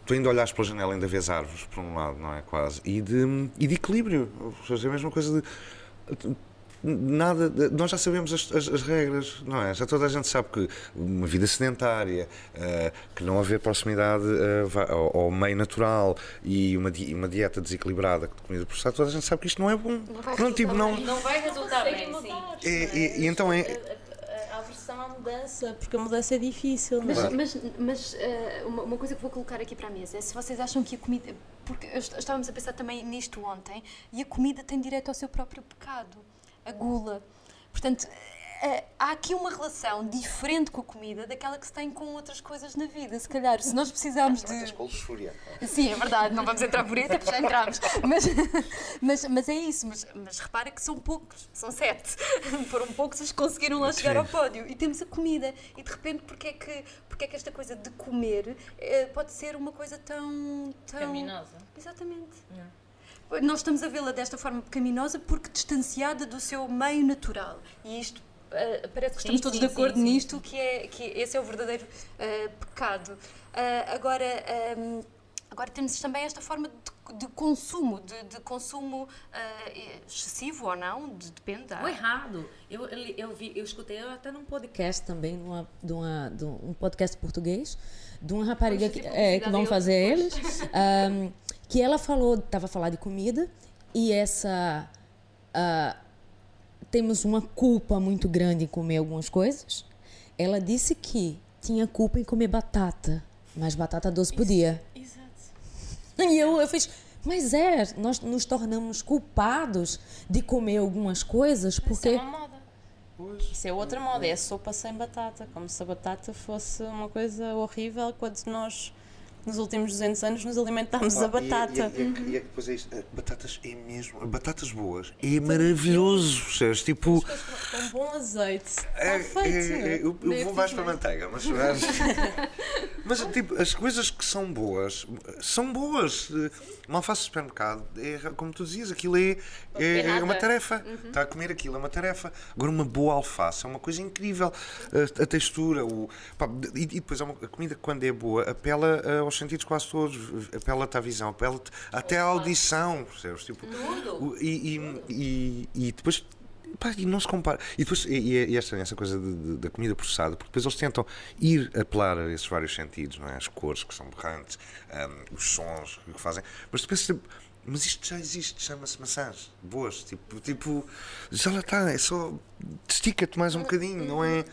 Tu ainda olhas pela janela, ainda vês árvores, por um lado, não é? Quase. E de, e de equilíbrio. Ou seja, é a mesma coisa de. Nada, nós já sabemos as, as- as regras, não é? Já toda a gente sabe que uma vida sedentária, eh, que não haver proximidade va- ao, ao meio natural e uma, di- uma dieta desequilibrada de comida processada, toda a gente sabe que isto não é bom. Não, tipo, não, Não vai resultar bem, sim. e, e- e então é. A aversão à mudança, porque a mudança é difícil, não é? Mas, mas, mas eh, uma, uma coisa que vou colocar aqui para a mesa é se vocês acham que a comida. Porque estávamos a pensar também nisto ontem, e a comida tem direito ao seu próprio pecado, a gula. Portanto, eh, há aqui uma relação diferente com a comida daquela que se tem com outras coisas na vida. Se calhar, se nós precisarmos de. com luxúria. Sim, é verdade, não vamos entrar por aí, até porque já entramos. Mas, mas, mas é isso, mas, mas repara que são poucos, são sete. Foram poucos os que conseguiram lá chegar ao pódio. E temos a comida. E de repente, porque é que, porque é que esta coisa de comer eh, pode ser uma coisa tão. tão... Pecaminosa. Exatamente. Nós estamos a vê-la desta forma pecaminosa porque distanciada do seu meio natural. E isto. eh, parece que estamos Sim, todos sim, de acordo sim, nisto, que, é, que esse é o verdadeiro eh, pecado. Ah, agora, ehm, agora temos também esta forma de, de consumo, de, de consumo excessivo ou não, de- depende da. O errado. Eu, eu, eu vi, eu escutei até num podcast também, numa, de, uma, de um podcast português, de uma rapariga que, é, que vão fazer eles, ahm, que ela falou, estava a falar de comida, e essa. ah, temos uma culpa muito grande em comer algumas coisas. Ela disse que tinha culpa em comer batata, mas batata doce podia. E eu, eu fiz, mas é, nós nos tornamos culpados de comer algumas coisas Isso é porque. uma moda. Isso é outra moda, é a sopa sem batata, como se a batata fosse uma coisa horrível quando nós, nos últimos 200 anos, nos alimentámos a batata. E, é que- e é que depois é isto. eh, Batatas é mesmo. Batatas boas. É maravilhoso, percebes? Tipo. Com bom azeite. Está É, feito. é, é, eu, eu vou mais para a manteiga, mas, mas, mas, tipo, as coisas que são boas são boas. Uma alface de supermercado, é, como tu dizias, aquilo é, é, é uma tarefa. Está a comer aquilo, é uma tarefa. Agora, uma boa alface é uma coisa incrível. A, a textura, o, pá, e, e depois uma- a comida, quando é boa, apela eh, aos sentidos quase todos. Apela-te à visão, apela-te até à audição, percebes? Tipo, o- e, e, e, e depois Pá, e não se compara. E depois, e, e é- e é estranho essa coisa de- de- da comida processada, porque depois eles tentam ir apelar a esses vários sentidos, não é? As cores que são berrantes, hum, os sons que fazem. Mas pensas, tipo, mas isto já existe, chama-se maçãs boas. Tipo, tipo, já lá está, é só. Estica-te mais um bocadinho, não é.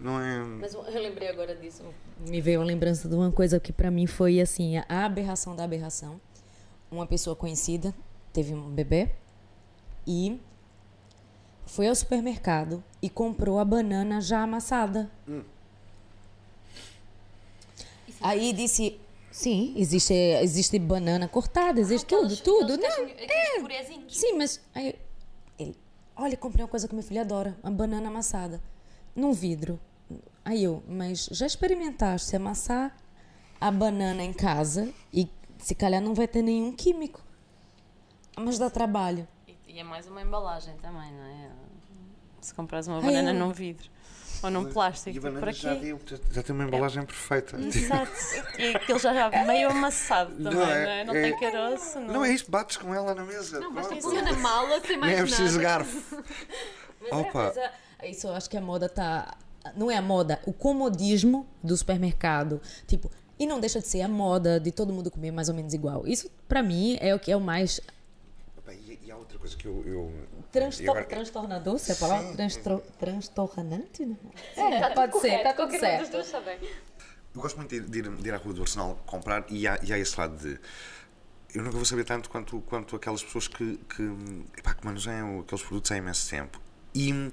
Não é. Mas eu lembrei agora disso. Me veio a lembrança de uma coisa que pra mim foi assim, a aberração da aberração. Uma pessoa conhecida teve um bebê e foi ao supermercado e comprou a banana já amassada. Aí disse, sim, existe existe banana cortada, existe tudo, tudo, né? Aqueles purezinhos. Sim, mas aí ele, olha, comprei uma coisa que meu filho adora, uma banana amassada, num vidro. Aí eu, mas já experimentaste amassar a banana em casa e se calhar não vai ter nenhum químico. Mas dá trabalho. E, e é mais uma embalagem também, não é? Se compras uma Ai, banana eu- num vidro ou num plástico, E a banana para já, quê? deu, já, já tem uma embalagem perfeita. Exato. E aquilo já já meio amassado também, não é? Não, é- tem caroço, não. Não é isto, bates com ela na mesa. Não, basta pôr na mala sem mais Nem é nada. preciso garfo. Opa, Mas é- isso eu acho que a moda tá. Não é a moda, o comodismo do supermercado. Tipo, e não deixa de ser a moda de todo mundo comer mais ou menos igual. Isso, pra mim, é o que é o mais e, e há outra coisa que eu. eu Transtor e agora- Transtornador, se é a palavra? Sim, Transtro transtornante? Né? Tá pode ser, tá tudo certo. dois. Eu gosto muito de ir, de ir- de ir à rua do Arsenal comprar e há, e há esse lado de. Eu nunca vou saber tanto quanto, quanto aquelas pessoas que, que, epá, que manuseiam aqueles produtos há imenso tempo. E,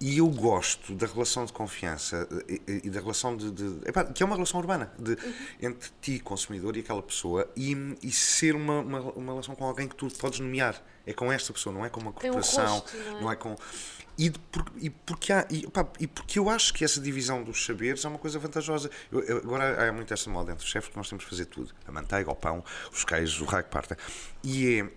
e eu gosto da relação de confiança e, e- e da relação de. de epá, que é uma relação urbana de, entre ti, consumidor, e aquela pessoa e, e ser uma, uma, uma relação com alguém que tu podes nomear. É com esta pessoa, não é com uma Tem um corporação, rosto, não é? não é com. E, de- por- e porque há, e, e porque eu acho que essa divisão dos saberes é uma coisa vantajosa. Eu- eu- agora há muito esta moda entre os chefes que nós temos que fazer tudo: a manteiga, o pão, os queijos, o raio que parta. E é,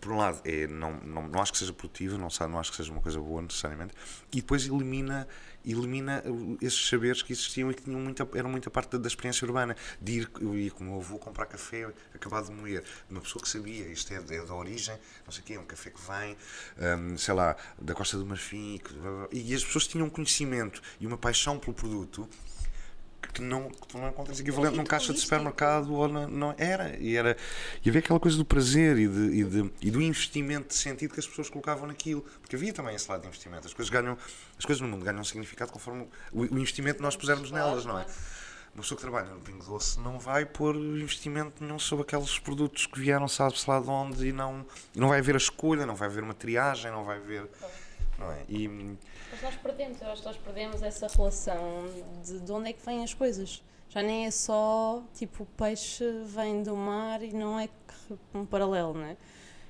por um lado, é, não, não, não acho que seja produtivo, não, não acho que seja uma coisa boa necessariamente, e depois elimina, elimina esses saberes que existiam e que tinham muita, eram muita parte da, da experiência urbana. De ir, eu ia com o meu avô comprar café acabado de moer, de uma pessoa que sabia, isto é, é da origem, não sei o quê, é um café que vem, hum, sei lá, da Costa do Marfim, e, que- e as pessoas tinham um conhecimento e uma paixão pelo produto que não, que não encontras equivalente num caixa de supermercado ou na, não era. E era e havia aquela coisa do prazer e, de, e, de- e do investimento de sentido que as pessoas colocavam naquilo. Porque havia também esse lado de investimento. As coisas ganham as coisas no mundo ganham significado conforme o, o investimento que nós pusermos nelas não é? uma pessoa que trabalha no Pingo Doce não vai pôr investimento nenhum sobre aqueles produtos que vieram sabe-se lá de onde e não, e não vai haver a escolha, não vai haver uma triagem, não vai haver. Não é? E, Mas nós perdemos, eu acho que nós perdemos essa relação de, de onde é que vêm as coisas. Já nem é só tipo o peixe vem do mar e não é um paralelo, não é?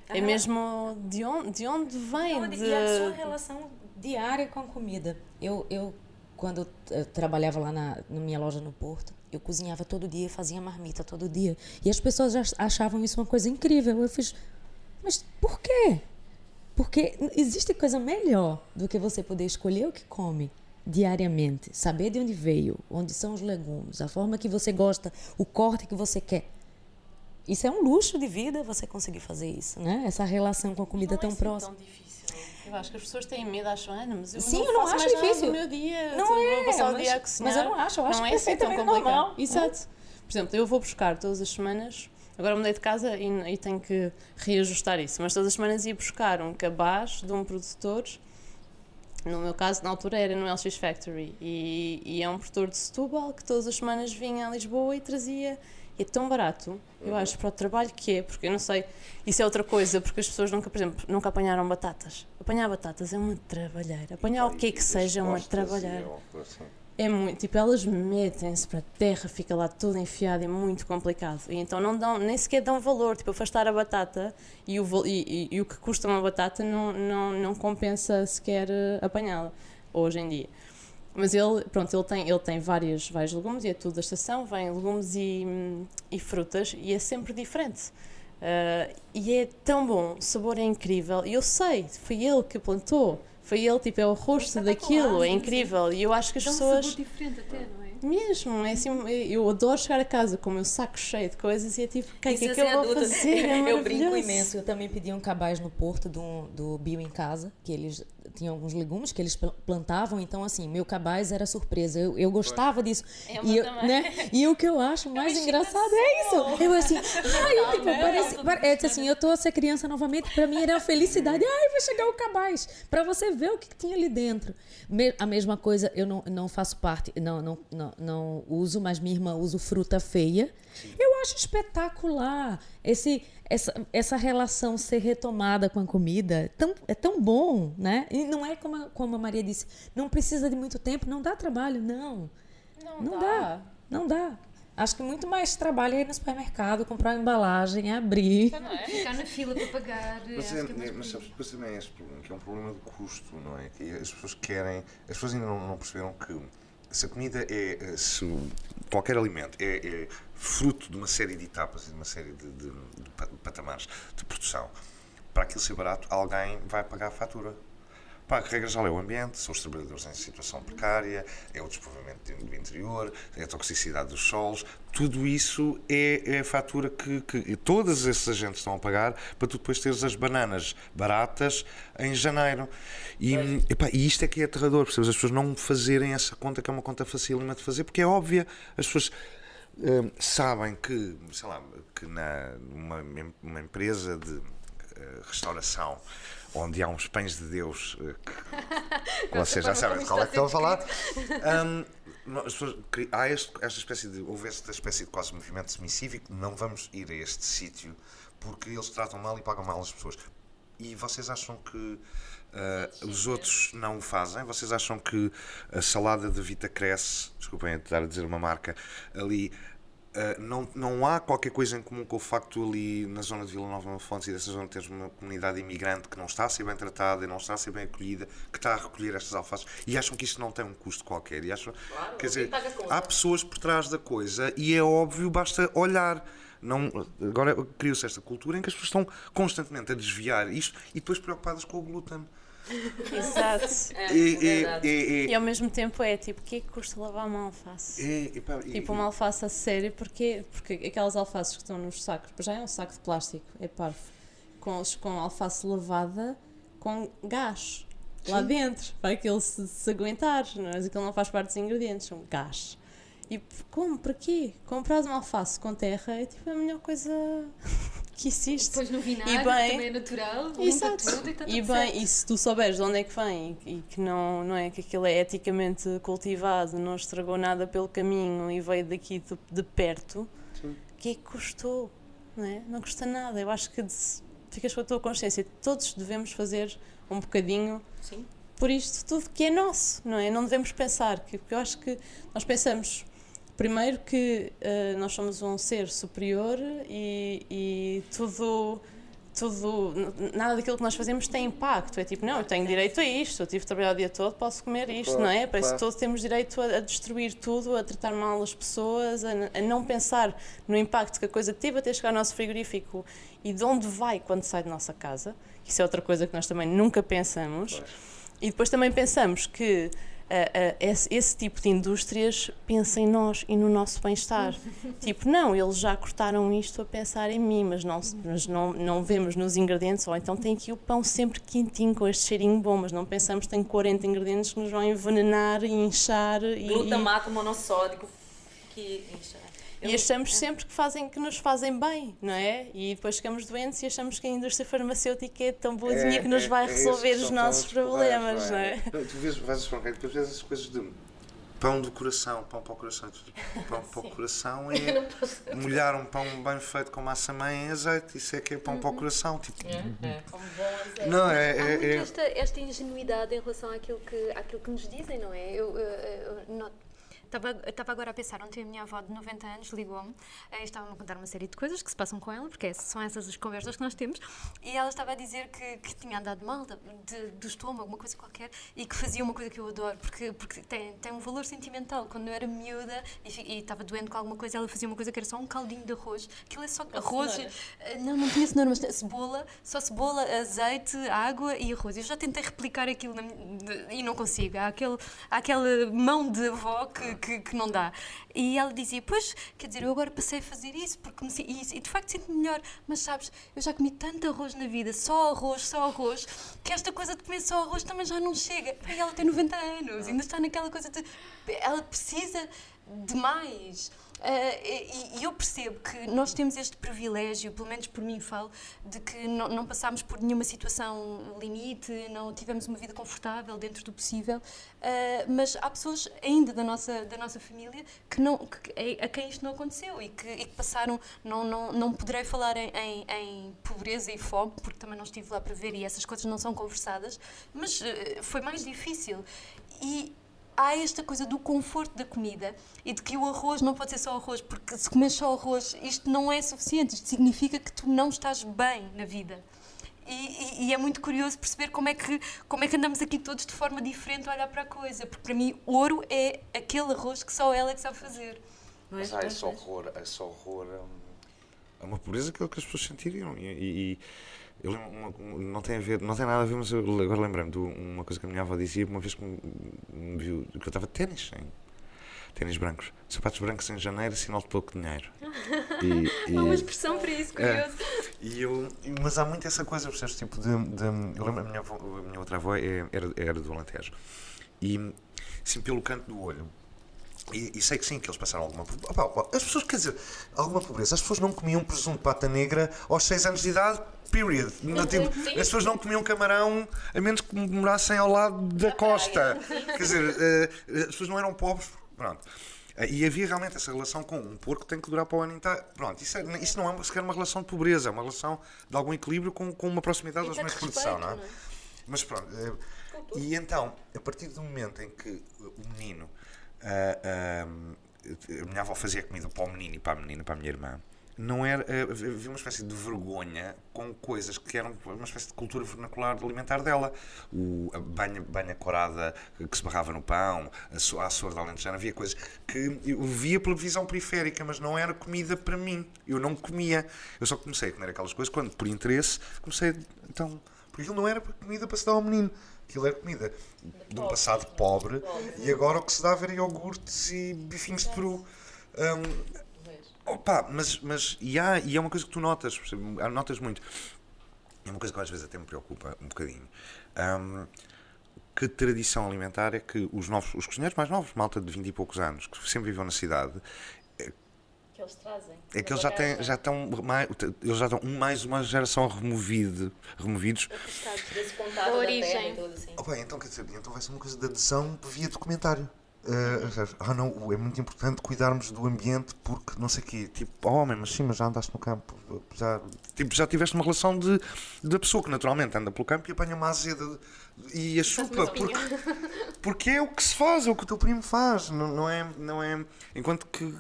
É mesmo de onde, de onde vem. De... E a sua relação diária com a comida. Eu, eu quando eu trabalhava lá na, na minha loja no Porto, eu cozinhava todo dia, fazia marmita todo dia. E as pessoas já achavam isso uma coisa incrível. Eu fiz, mas por quê? Porque existe coisa melhor do que você poder escolher o que come diariamente, saber de onde veio, onde são os legumes, a forma que você gosta, o corte que você quer. Isso é um luxo de vida você conseguir fazer isso, né? Essa relação com a comida não é tão assim próxima. tão difícil. Eu acho que as pessoas têm medo, acham, ah, mas eu Sim, não eu não acho difícil. do meu dia, Não é, vou passar o mas- dia a cozinhar. mas eu não acho, eu acho não é assim tão complicado. normal. Exato. Por exemplo, eu vou buscar todas as semanas, agora mudei de casa e, e tenho que reajustar isso, mas todas as semanas ia buscar um cabaz de um produtor no meu caso, na altura era no LX Factory e, e é um produtor de Setúbal que todas as semanas vinha a Lisboa e trazia. E é tão barato, eu acho, para o trabalho que é, porque eu não sei, isso é outra coisa, porque as pessoas nunca, por exemplo, nunca apanharam batatas. Apanhar batatas é uma trabalheira. Apanhar o que é que seja é uma trabalheira. É muito, tipo, elas metem-se para a terra, fica lá tudo enfiado, é muito complicado. E então não dão, nem sequer dão valor, tipo, afastar a batata e o, e, e- e o que custa uma batata não, não, não compensa sequer eh, apanhá-la, hoje em dia. Mas ele, pronto, ele tem, ele tem vários, vários legumes e é tudo da estação, vem legumes e, e frutas e é sempre diferente. Ah, e é tão bom, o sabor é incrível. E eu sei, foi ele que plantou, foi ele, tipo, é o rosto daquilo, é incrível. E eu acho que as Dá um pessoas. sabor diferente até, não é? Mesmo, é assim, eu adoro chegar a casa com o meu saco cheio de coisas e é tipo, o que é que, é que eu ser vou adulta. fazer? É eu brinco imenso. Eu também pedi um cabaz no Porto do, do Bio em Casa, que eles tinham alguns legumes que eles pl- plantavam. Então, assim, meu cabaz era surpresa. Eu, eu gostava disso. É, o e, eu, né? e o que eu acho mais engraçado é isso. Eu assim, ai, tipo, parece, parece assim, eu tô a ser criança novamente. Pra mim era uma felicidade. Ai, vai chegar o cabaz. Pra você ver o que tinha ali dentro. Me- a mesma coisa, eu não, não faço parte, não, não, não, não uso, mas minha irmã usa fruta feia. Eu acho espetacular esse, essa, essa relação ser retomada com a comida. É tão, é tão bom, né? E não é como a, como a Maria disse, não precisa de muito tempo, não dá trabalho, não. Não, dá. Não dá. Acho que muito mais trabalho é ir no supermercado, comprar uma embalagem, abrir. Ficar na fila para pagar. Mas, é, que é mas sabes, depois também é este problema, que é um problema de custo, não é? Que as pessoas querem, as pessoas ainda não, não perceberam que se a comida é. eh, Se qualquer alimento é, é fruto de uma série de etapas e de uma série de, de- de pa- patamares de produção, para aquilo ser barato, alguém vai pagar a fatura. Pá, a regra já é o ambiente, são os trabalhadores em situação precária, é o despovoamento do interior, é a toxicidade dos solos, tudo isso é, é a fatura que, que todos esses agentes estão a pagar para tu depois teres as bananas baratas em janeiro. E, epá, e isto é que é aterrador, percebes? As pessoas não fazerem essa conta, que é uma conta facílima de fazer, porque é óbvia, as pessoas hum, sabem que, sei lá, que na, numa, uma empresa de eh, restauração onde há uns pães de Deus eh, que vocês já sabem de qual é que estou a falar. nós- cri- há este- esta espécie de, houve esta espécie de quase movimento semicívico, não vamos ir a este sítio porque eles tratam mal e pagam mal as pessoas. E vocês acham que eh, os outros não o fazem? Vocês acham que a salada de Vita Cresce, desculpem estar a dizer uma marca, ali Uh, não, não há qualquer coisa em comum com o facto ali na zona de Vila Nova Fontes e dessa zona teres uma comunidade imigrante que não está a ser bem tratada e não está a ser bem acolhida, que está a recolher estas alfaces e acham que isto não tem um custo qualquer. E acham, quer dizer, há pessoas por trás da coisa e é óbvio, basta olhar. Não, agora criou-se esta cultura em que as pessoas estão constantemente a desviar isto e depois preocupadas com o glúten. Exato. E, e- e- E ao mesmo tempo é tipo, o que é que custa lavar uma alface? e- e- pá, e- Tipo uma alface a sério, porque, porque aquelas alfaces que estão nos sacos, já é um saco de plástico, é parvo, com, com alface lavada com gás lá dentro, para aquele se, se aguentar, não é? Mas aquilo não faz parte dos ingredientes, são gás. E como? Para quê? Comprar uma alface com terra é tipo a melhor coisa que existe. Depois no vinagre, E bem- também é natural, Exato. tudo e está tudo E bem, certo. e se tu souberes de onde é que vem e e que não, não é que aquilo é eticamente cultivado, não estragou nada pelo caminho e veio daqui de, de perto, o que é que custou? Não, é? não custa nada. Eu acho que de- ficas com a tua consciência. Todos devemos fazer um bocadinho Sim. por isto tudo que é nosso, não é? Não devemos pensar, que, porque eu acho que nós pensamos primeiro que eh, nós somos um ser superior e, e tudo, tudo, nada daquilo que nós fazemos tem impacto. É tipo, não, eu tenho direito a isto, eu tive de trabalhar o dia todo, posso comer isto, Claro, não é? Parece claro. que todos temos direito a, a destruir tudo, a tratar mal as pessoas, a, a não pensar no impacto que a coisa teve até chegar ao nosso frigorífico e de onde vai quando sai da nossa casa. Isso é outra coisa que nós também nunca pensamos. E depois também pensamos que esse, esse tipo de indústrias pensa em nós e no nosso bem-estar. tipo, não, eles já cortaram isto a pensar em mim, mas, não, mas não, não vemos nos ingredientes, ou então tem aqui o pão sempre quentinho, com este cheirinho bom, mas não pensamos que tem 40 ingredientes que nos vão envenenar e inchar. E, e, Glutamato monossódico que incha. E achamos sempre que, fazem, que nos fazem bem, não é? E depois ficamos doentes e achamos que a indústria farmacêutica é tão boazinha que nos vai resolver esses os nossos problemas, não é? Não, Tu vês, vais ao supermercado e depois vês essas coisas de pão do coração, pão para o coração. Pão para o coração é molhar um pão bem feito com massa mãe em azeite. Isso é que é pão para o coração. Tipo, não, é. Há é- muito é- esta, esta ingenuidade em relação àquilo que, àquilo que nos dizem, não é? Eu, eu, eu Estava estava agora a pensar, ontem a minha avó de 90 anos ligou-me eh, e estava-me a contar uma série de coisas que se passam com ela, porque é- são essas as conversas que nós temos, e ela estava a dizer que, que tinha andado mal de- de- do estômago, uma coisa qualquer, e que fazia uma coisa que eu adoro, porque, porque tem, tem um valor sentimental. Quando eu era miúda e, e estava doente com alguma coisa, ela fazia uma coisa que era só um caldinho de arroz. Aquilo é só arroz. eh, Não, não tinha cenoura, mas cebola, só cebola, azeite, água e arroz. Eu já tentei replicar aquilo na de- e não consigo. Há, aquele, há aquela mão de avó que, que, que não dá. E ela dizia: Pois, quer dizer, eu agora passei a fazer isso porque me, e, e de facto sinto-me melhor. Mas sabes, eu já comi tanto arroz na vida, só arroz, só arroz, que esta coisa de comer só arroz também já não chega. E ela tem 90 anos, ainda está naquela coisa de. Ela precisa de mais. Ah, e, eu percebo que nós temos este privilégio, pelo menos por mim falo, de que não, não passámos por nenhuma situação limite, não tivemos uma vida confortável dentro do possível, ah, mas há pessoas ainda da nossa, da nossa família que não, que, a quem isto não aconteceu e que, e que passaram, não, não, não poderei falar em, em, em pobreza e fome, porque também não estive lá para ver e essas coisas não são conversadas, mas ah, foi mais difícil. E há esta coisa do conforto da comida e de que o arroz não pode ser só arroz, porque se comes só arroz, isto não é suficiente, isto significa que tu não estás bem na vida. E, e- e é muito curioso perceber como é, que, como é que andamos aqui todos de forma diferente a olhar para a coisa. Porque para mim, ouro é aquele arroz que só ela é que sabe fazer. Mas há esse horror, esse horror hum, é uma pobreza que, que as pessoas sentiriam. E, e- e eu uma- um- não tem a ver, não tem nada a ver, mas eu agora lembrei-me de uma coisa que a minha avó dizia uma vez que me, me viu, que eu estava de ténis, em ténis brancos, sapatos brancos em janeiro, sinal de pouco dinheiro. E, Há uma e- expressão para isso, É. curioso. e eu, mas há muito essa coisa, percebes? Tipo de, de- eu lembro, a minha, avó- a minha outra avó é- era, era do Alentejo. E, assim, pelo canto do olho, e, e sei que sim, que eles passaram alguma pobreza. As pessoas, quer dizer, alguma pobreza. As pessoas não comiam presunto de pata negra aos 6 anos de idade, period. Não, tipo, as pessoas não comiam camarão a menos que morassem ao lado da costa. Quer dizer, eh, as pessoas não eram pobres. Pronto. Eh, E havia realmente essa relação com um porco que tem que durar para o ano inteiro. Pronto, isso, é- isso não é sequer uma relação de pobreza, é uma relação de algum equilíbrio com, com uma proximidade aos meios de produção, não é? Mas pronto, eh, e então, a partir do momento em que o menino, a minha avó fazia comida para o menino e para a menina, para a minha irmã, não era, eh, havia uma espécie de vergonha com coisas que eram uma espécie de cultura vernacular alimentar dela. O, a banha, banha corada que se barrava no pão, a, a açor da alentejana, havia coisas que eu via pela visão periférica, mas não era comida para mim. Eu não comia. Eu só comecei a comer aquelas coisas quando, por interesse, comecei, então, porque aquilo não era comida para se dar ao menino. Aquilo era comida de um passado pobre e agora o que se dá era iogurtes e bifinhos de peru. Hum, opa, mas, mas e, há, e é uma coisa que tu notas, notas muito. É uma coisa que às vezes até me preocupa um bocadinho. Hum, que tradição alimentar é que os novos, os cozinheiros mais novos, malta de 20 e poucos anos, que sempre viveu na cidade, Que eles trazem. é que eles já, têm, já estão mais, eles já estão mais uma geração removido, removidos Desse contato A da origem. terra e tudo assim. Oh, bem, então quer dizer, então vai ser uma coisa de adesão via documentário. Uh, ah não, é muito importante cuidarmos do ambiente porque não sei o quê. Tipo, oh, homem, mas sim, mas já andaste no campo. Já, tipo, já tiveste uma relação de, da pessoa que naturalmente anda pelo campo e apanha uma azeda e a chupa. Porque, porque é o que se faz, é o que o teu primo faz. Não, não, é, não é. Enquanto que.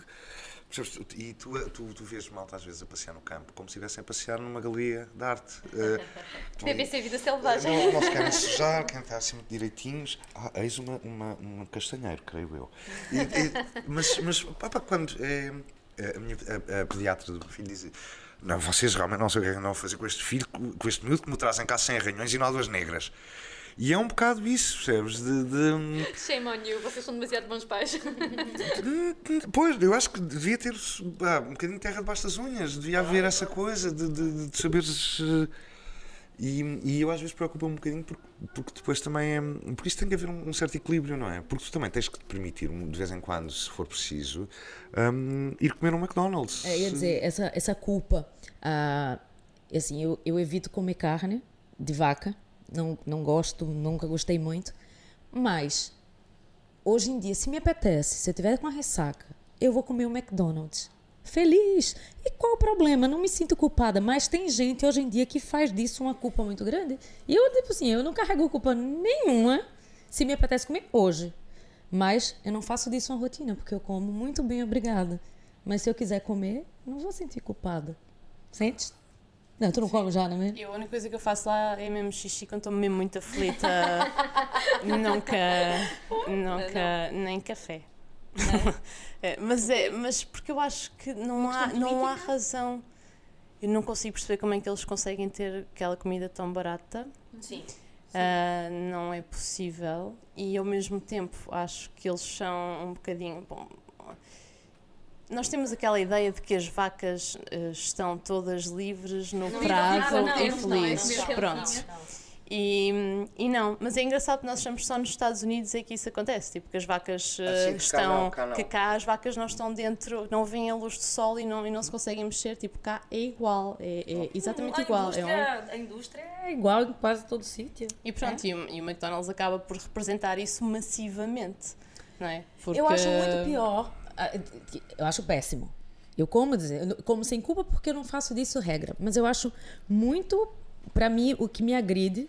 Percebes, tu- E tu, tu, tu vês malta às vezes a passear no campo como se estivessem a passear numa galeria de arte. Uh, tu- BBC Vida Selvagem. não, não se querem sujar, querem estar assim muito direitinhos. Ah, eis uma, uma, um castanheiro, creio eu. E- e- mas, mas pá, quando é, a, minha, a, a pediatra do meu filho diz: Não, vocês realmente não sei o que é que andam a fazer com este filho, com este miúdo que me trazem cá sem arranhões e nódoas negras. E é um bocado isso, percebes? De, de- Shame on you, vocês são demasiado bons pais. Pois, eu acho que devia ter ah, um bocadinho de terra debaixo das unhas, devia haver essa coisa de, de, de saberes. eh, E, e eu às vezes preocupo-me um bocadinho porque, porque depois também é. Porque isto tem que haver um, um certo equilíbrio, não é? Porque tu também tens que te permitir, de vez em quando, se for preciso, hum, ir comer um McDonald's. É, ia dizer, essa, essa culpa. ah, assim, eu, eu evito comer carne de vaca. Não, não gosto, nunca gostei muito. Mas, hoje em dia, se me apetece, se eu tiver com uma ressaca, eu vou comer um McDonald's. Feliz. E qual o problema? Não me sinto culpada. Mas tem gente hoje em dia que faz disso uma culpa muito grande. E eu, tipo assim, eu não carrego culpa nenhuma se me apetece comer hoje. Mas eu não faço disso uma rotina, porque eu como muito bem, obrigada. Mas se eu quiser comer, não vou sentir culpada. Sente? Não, tu não come já, não é? Eu, a única coisa que eu faço lá é mesmo xixi quando estou mesmo muito aflita. nunca, nunca, nem café. É, mas é, mas porque eu acho que não há, não há razão. Eu não consigo perceber como é que eles conseguem ter aquela comida tão barata. Sim. Ah, não é possível e ao mesmo tempo acho que eles são um bocadinho bom, nós temos aquela ideia de que as vacas eh, estão todas livres no prado não, não, e não, felizes não, não, não. pronto e, e não, mas é engraçado que nós achamos só nos Estados Unidos é que isso acontece, tipo que as vacas eh, Ah, sim, que cá estão, não, cá não. que cá as vacas não estão dentro, não veem a luz do sol e não, e não se conseguem mexer, tipo cá é igual, é, é exatamente a igual. É um- Indústria, A indústria é igual em quase todo sítio. e pronto, e, o, e o McDonald's acaba por representar isso massivamente, não é? Eu acho muito pior. Ah, Eu acho péssimo. Eu como dizer, eu como sem culpa porque eu não faço disso regra. Mas eu acho muito. Pra mim, o que me agride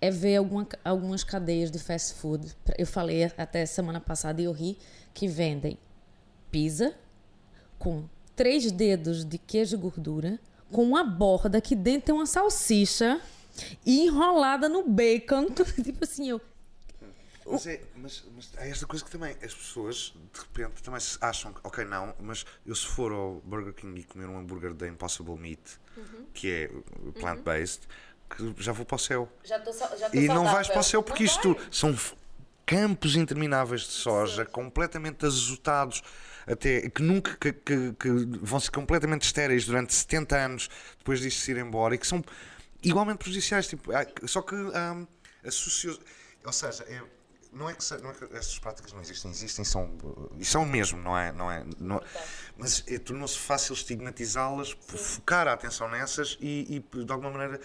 é ver alguma, algumas cadeias de fast food. Eu falei até semana passada e eu ri que vendem pizza com três dedos de queijo e gordura, com uma borda que dentro tem uma salsicha. enrolada no bacon. tipo assim, eu. Mas, é, mas, mas há esta coisa que também as pessoas de repente também acham que, ok, não, mas eu se for ao Burger King e comer um hambúrguer da Impossible Meat, que é plant-based, que já vou para o céu. Já tô, já E não vais para o céu porque isto são f- campos intermináveis de soja, completamente azotados, até que nunca que, que- que vão ser completamente estéreis durante 70 anos depois disto se ir embora e que são igualmente prejudiciais. Tipo, só que hum, associou. Ou seja, é- não é, que, se- não é que estas práticas não existem, existem, são, e são mesmo, não é? Não é não- mas é, tornou-se fácil estigmatizá-las, focar a atenção nessas e, e, de alguma maneira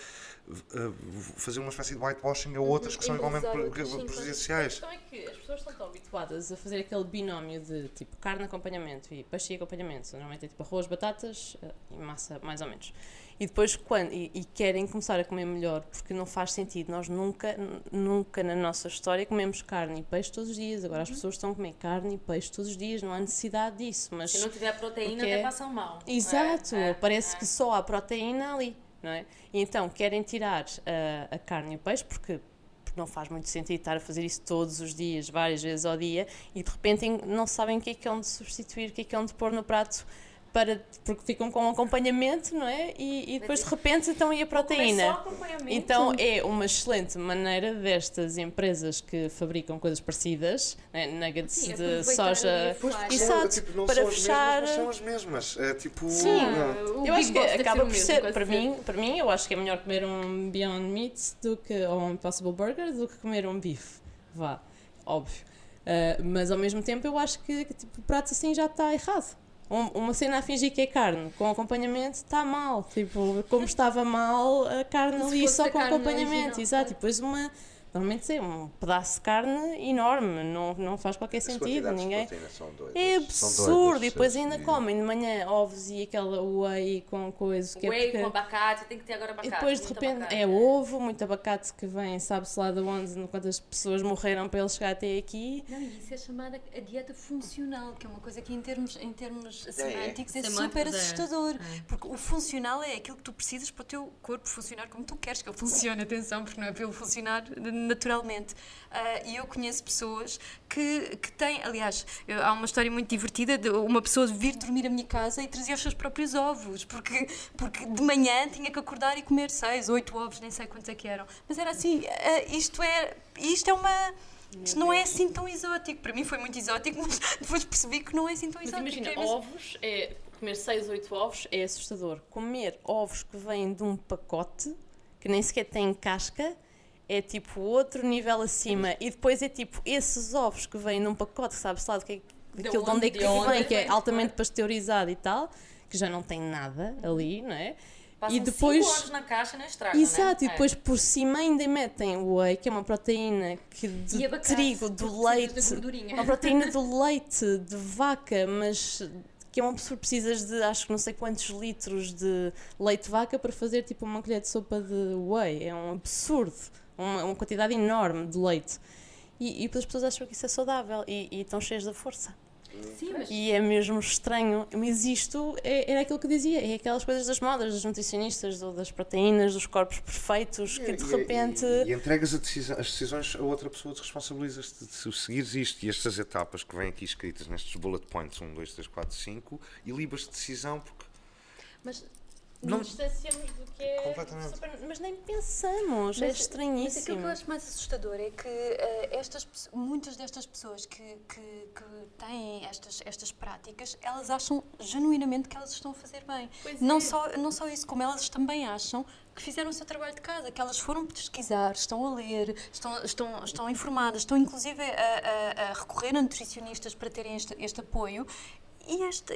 uh, fazer uma espécie de whitewashing a outras que são igualmente pre- pre- A prejudiciais. questão é que as pessoas estão tão habituadas a fazer aquele binómio de tipo carne acompanhamento e e acompanhamento. Normalmente é tipo arroz, batatas eh, e massa, mais ou menos. E depois quando e, e querem começar a comer melhor porque não faz sentido. Nós nunca, nunca na nossa história comemos carne e peixe todos os dias. Agora as pessoas estão a comer carne e peixe todos os dias. Não há necessidade disso. Mas Se não tiver proteína, até é- passam mal. Exato, É, é, parece é. que só há proteína ali, não é? E então querem tirar ah, a carne e o peixe porque, não faz muito sentido estar a fazer isso todos os dias, várias vezes ao dia, e de repente não sabem o que é que é onde substituir, o que é que é onde pôr no prato. Para, porque ficam com um acompanhamento, não é? E, e depois de repente então e a proteína. Então é uma excelente maneira destas empresas que fabricam coisas parecidas, né, nuggets Sim, de soja, exato, tipo, para são as fechar. Mesmas, mas são as mesmas. É tipo. Sim, não. Eu acho que acaba por ser, para mim, para mim, eu acho que é melhor comer um Beyond Meat do que, ou um Impossible Burger do que comer um bife. Vá, óbvio. Ah, mas ao mesmo tempo eu acho que, que, tipo, o prato assim já está errado. Um- uma cena a fingir que é carne com acompanhamento está mal. Tipo, como estava mal a carne ali só com acompanhamento. Exato, e depois uma. Normalmente é um pedaço de carne enorme, não, não faz qualquer As sentido. de Ninguém, são doidas. é absurdo! doidas, e depois ainda comem de manhã ovos e aquela whey com coisas que Whey é porque... com abacate, tem que ter agora abacate. E depois de repente abacate. é ovo, muito abacate que vem, sabe-se lá de onde, quantas pessoas morreram para ele chegar até aqui. Não, e isso é chamada a dieta funcional, que é uma coisa que em termos, em termos é. semânticos é, Semânticos, super é. assustador. Porque o funcional é aquilo que tu precisas para o teu corpo funcionar como tu queres que ele funcione. Atenção, porque não é para ele funcionar naturalmente. Ah, e eu conheço pessoas que, que têm, aliás, eu- há uma história muito divertida de uma pessoa vir dormir à minha casa e trazia os seus próprios ovos, porque, porque de manhã tinha que acordar e comer seis, oito ovos, nem sei quantos é que eram. Mas era assim, ah, isto é, isto é uma. Isto não é assim tão exótico. Para mim foi muito exótico, mas depois percebi que não é assim tão Mas exótico. imagina, É mesmo- ovos, é, comer 6, 8 ovos é assustador. Comer ovos que vêm de um pacote, que nem sequer tem casca, é tipo outro nível acima. E depois é tipo, esses ovos que vêm num pacote, que sabe-se lá do que é, daquilo de onde é que de onde vem, é que é que altamente pasteurizado e tal, que já não tem nada ali, não é? Passam e depois. anos na caixa e não estragam, Exato, né? e depois por cima ainda metem o whey, que é uma proteína que de abacate, trigo, do leite, uma proteína do leite, de vaca, mas que é uma pessoa precisas de acho que não sei quantos litros de leite de vaca para fazer tipo uma colher de sopa de whey. É um absurdo, uma, uma quantidade enorme de leite. E, e as pessoas acham que isso é saudável e, e estão cheias da força. Sim, mas E é mesmo estranho, mas isto é, era aquilo que eu dizia, é aquelas coisas das modas, dos nutricionistas, do- das proteínas, dos corpos perfeitos, que de E- repente. E, e entregas a decisão- as decisões a outra pessoa, te responsabilizas-te de se seguires isto e estas etapas que vêm aqui escritas nestes bullet points 1, 2, 3, 4, 5 e libras de decisão porque mas não. Distanciamos do que é. Completamente. super- mas nem pensamos, é Mas- Mas aquilo que estranhíssimo. eu acho mais assustador é que eh, estas, muitas destas pessoas que, que, que têm estas, estas práticas, elas acham genuinamente que elas estão a fazer bem. Não, só, não só isso, como elas também acham que fizeram o seu trabalho de casa, que elas foram pesquisar, estão a ler, estão, estão, estão informadas, estão inclusive a, a- a recorrer a nutricionistas para terem este, este apoio. E este,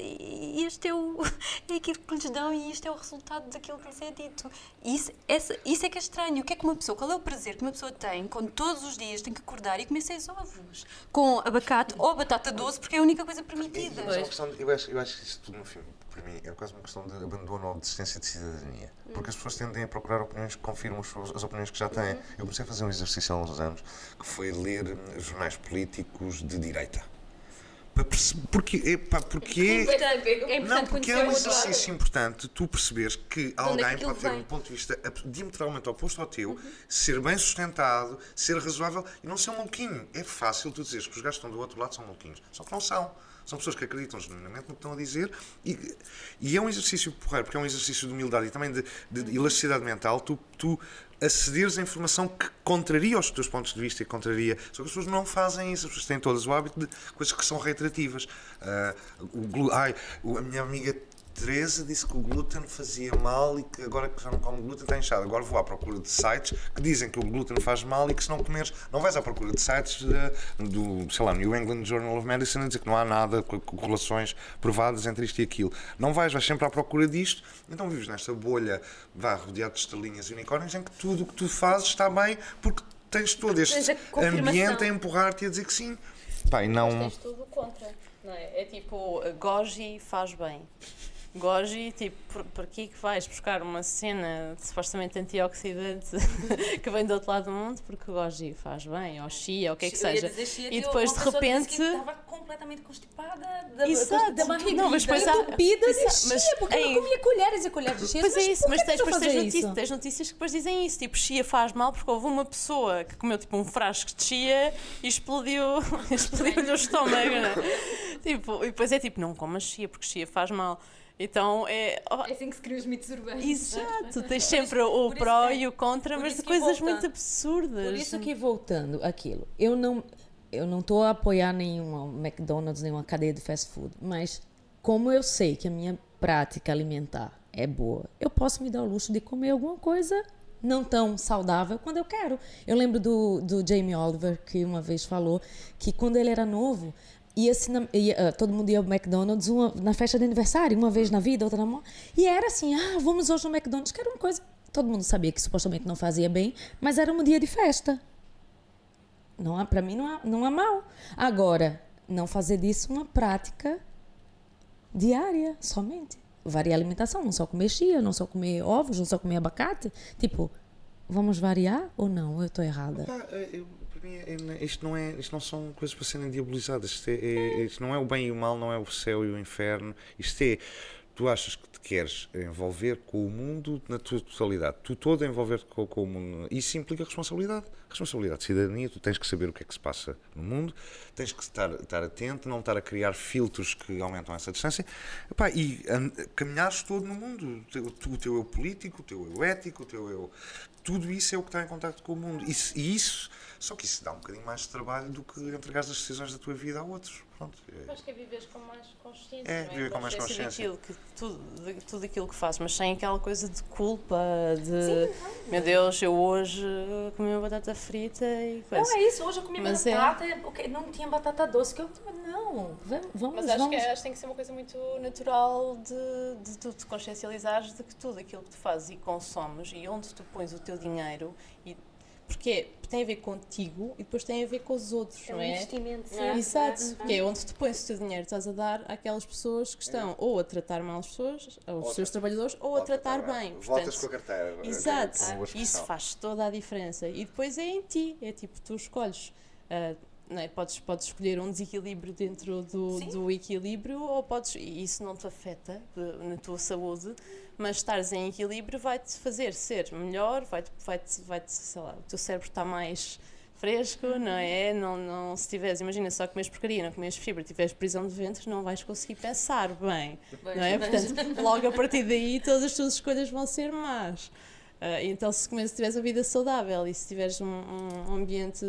este é, o, é aquilo que lhes dão e isto é o resultado daquilo que lhes é dito. Isso, essa, isso é que é estranho. O que é que uma pessoa, qual é o prazer que uma pessoa tem quando todos os dias tem que acordar e comer seis ovos? Com abacate ou batata doce, porque é a única coisa permitida. É questão de- eu, acho, eu acho que isso tudo no filme, para mim, é quase uma questão de abandono ou desistência de cidadania. Porque as pessoas tendem a procurar opiniões que confirmam as opiniões que já têm. Eu comecei a fazer um exercício há uns anos que foi ler hum, jornais políticos de direita. Para perceber, porque, epá, porque é, É não, importante porque é um exercício importante tu perceberes que é alguém pode ter um ponto de vista diametralmente oposto ao teu, Uhum. ser bem sustentado, ser razoável e não ser um maluquinho. É fácil tu dizeres que os gajos que estão do outro lado são maluquinhos. Só que não são. São pessoas que acreditam genuinamente no que estão a dizer e, e é um exercício porreiro, porque é um exercício de humildade e também de, de elasticidade mental. Tu, tu acederes a informação que contraria os teus pontos de vista e contraria. Só que as pessoas não fazem isso, as pessoas têm todas o hábito de coisas que são reiterativas. Ah, o ai, a minha amiga Teresa disse que o glúten fazia mal e que agora que já não come glúten está inchado. Agora vou à procura de sites que dizem que o glúten faz mal e que se não comeres, não vais à procura de sites eh, do, sei lá, New England Journal of Medicine a dizer que não há nada, co- correlações provadas entre isto e aquilo. Não vais, vais sempre à procura disto, então vives nesta bolha, vá, rodeado de estrelinhas e unicórnios, em que tudo o que tu fazes está bem porque tens todo este ambiente a empurrar-te e a dizer que sim. Pá, e não... Tens tudo contra, não é? É tipo, goji faz bem. Goji, tipo, por, por aqui que vais buscar uma cena de supostamente antioxidante que vem do outro lado do mundo, porque o goji faz bem, ou chia, ou o que é que seja. E depois de repente. Estava completamente constipada da, Exato. da barriga. Não, mas depois há- entupida de Exato, mas chia, porque em- eu comia colheres e colheres de chia. Pois é isso, mas que tens, depois tens, notícias, tens notícias que depois dizem isso. Tipo, chia faz mal porque houve uma pessoa que comeu tipo um frasco de chia e explodiu, explodiu-lhe o estômago, né? Tipo, e depois é tipo, não comas chia porque chia faz mal. Então é. oh, É assim que se criam os mitos urbanos. Exato, tens sempre o pró é- e o contra, mas de coisas muito absurdas. Por isso que voltando aquilo, eu não eu não estou a apoiar nenhuma McDonald's, nenhuma cadeia de fast food, mas como eu sei que a minha prática alimentar é boa, eu posso me dar o luxo de comer alguma coisa não tão saudável quando eu quero. Eu lembro do, do Jamie Oliver que uma vez falou que quando ele era novo ia, ah, todo mundo ia ao McDonald's uma, na festa de aniversário, uma vez na vida, outra na morte. E era assim, ah, vamos hoje no McDonald's, que era uma coisa. Todo mundo sabia que supostamente não fazia bem, mas era um dia de festa. Não há, para mim não há, não há mal. Agora, não fazer disso uma prática diária somente. Variar a alimentação, não só comer chia, não só comer ovos, não só comer abacate. Tipo, vamos variar ou não? Eu estou errada. Pá, eu- isto, não é, isto não são coisas para serem diabolizadas. Isto, é, é- isto não é o bem e o mal, não é o céu e o inferno. Isto é. Tu achas que te queres envolver com o mundo na tua totalidade. Tu todo envolver-te com, com o mundo. Isso implica responsabilidade. Responsabilidade de cidadania. Tu tens que saber o que é que se passa no mundo, tens que estar, estar atento, não estar a criar filtros que aumentam essa distância. Epá, e an- caminhares todo no mundo. O teu, o teu eu político, o teu eu ético, o teu eu. Tudo isso é o que está em contato com o mundo. Isso, e isso, só que isso dá um bocadinho mais de trabalho do que entregar as decisões da tua vida a outros. Pronto. é- Acho que é viveres com mais consciência. É, não viver com mais consciência. Daquilo que, tudo, de tudo aquilo que fazes, mas sem aquela coisa de culpa, de meu Deus, eu hoje comi uma batata frita e coisa. Não é isso, hoje eu comi Mas é- batata, ok, não tinha batata doce. Que eu, não, vamos, vamos. Mas acho vamos. que, é- acho que tem que ser uma coisa muito natural de, de tu te consciencializares de que tudo aquilo que tu fazes e consomes e onde tu pões o teu dinheiro e porque tem a ver contigo e depois tem a ver com os outros, É não um é? investimento. sim. Exato, que é onde tu pões o teu dinheiro, estás a dar àquelas pessoas que estão ou a tratar mal as pessoas, aos seus trabalhadores, ou a tratar bem. Voltas Portanto, com a carteira. Exato, É boa isso faz toda a diferença. E depois é em ti, é tipo, tu escolhes. ah, não é? podes, podes escolher um desequilíbrio dentro do, do equilíbrio ou podes, e isso não te afeta na tua saúde, mas estares em equilíbrio vai-te fazer ser melhor, vai-te, vai-te, vai-te, sei lá, o teu cérebro está mais fresco, não é? Não, não, se tiveres, imagina, só comes porcaria, não comes fibra, tiveres prisão de ventre, não vais conseguir pensar bem, não é? Portanto, logo a partir daí todas as tuas escolhas vão ser más. Ah, então, se, comes, se tiveres a vida saudável e se tiveres um, um ambiente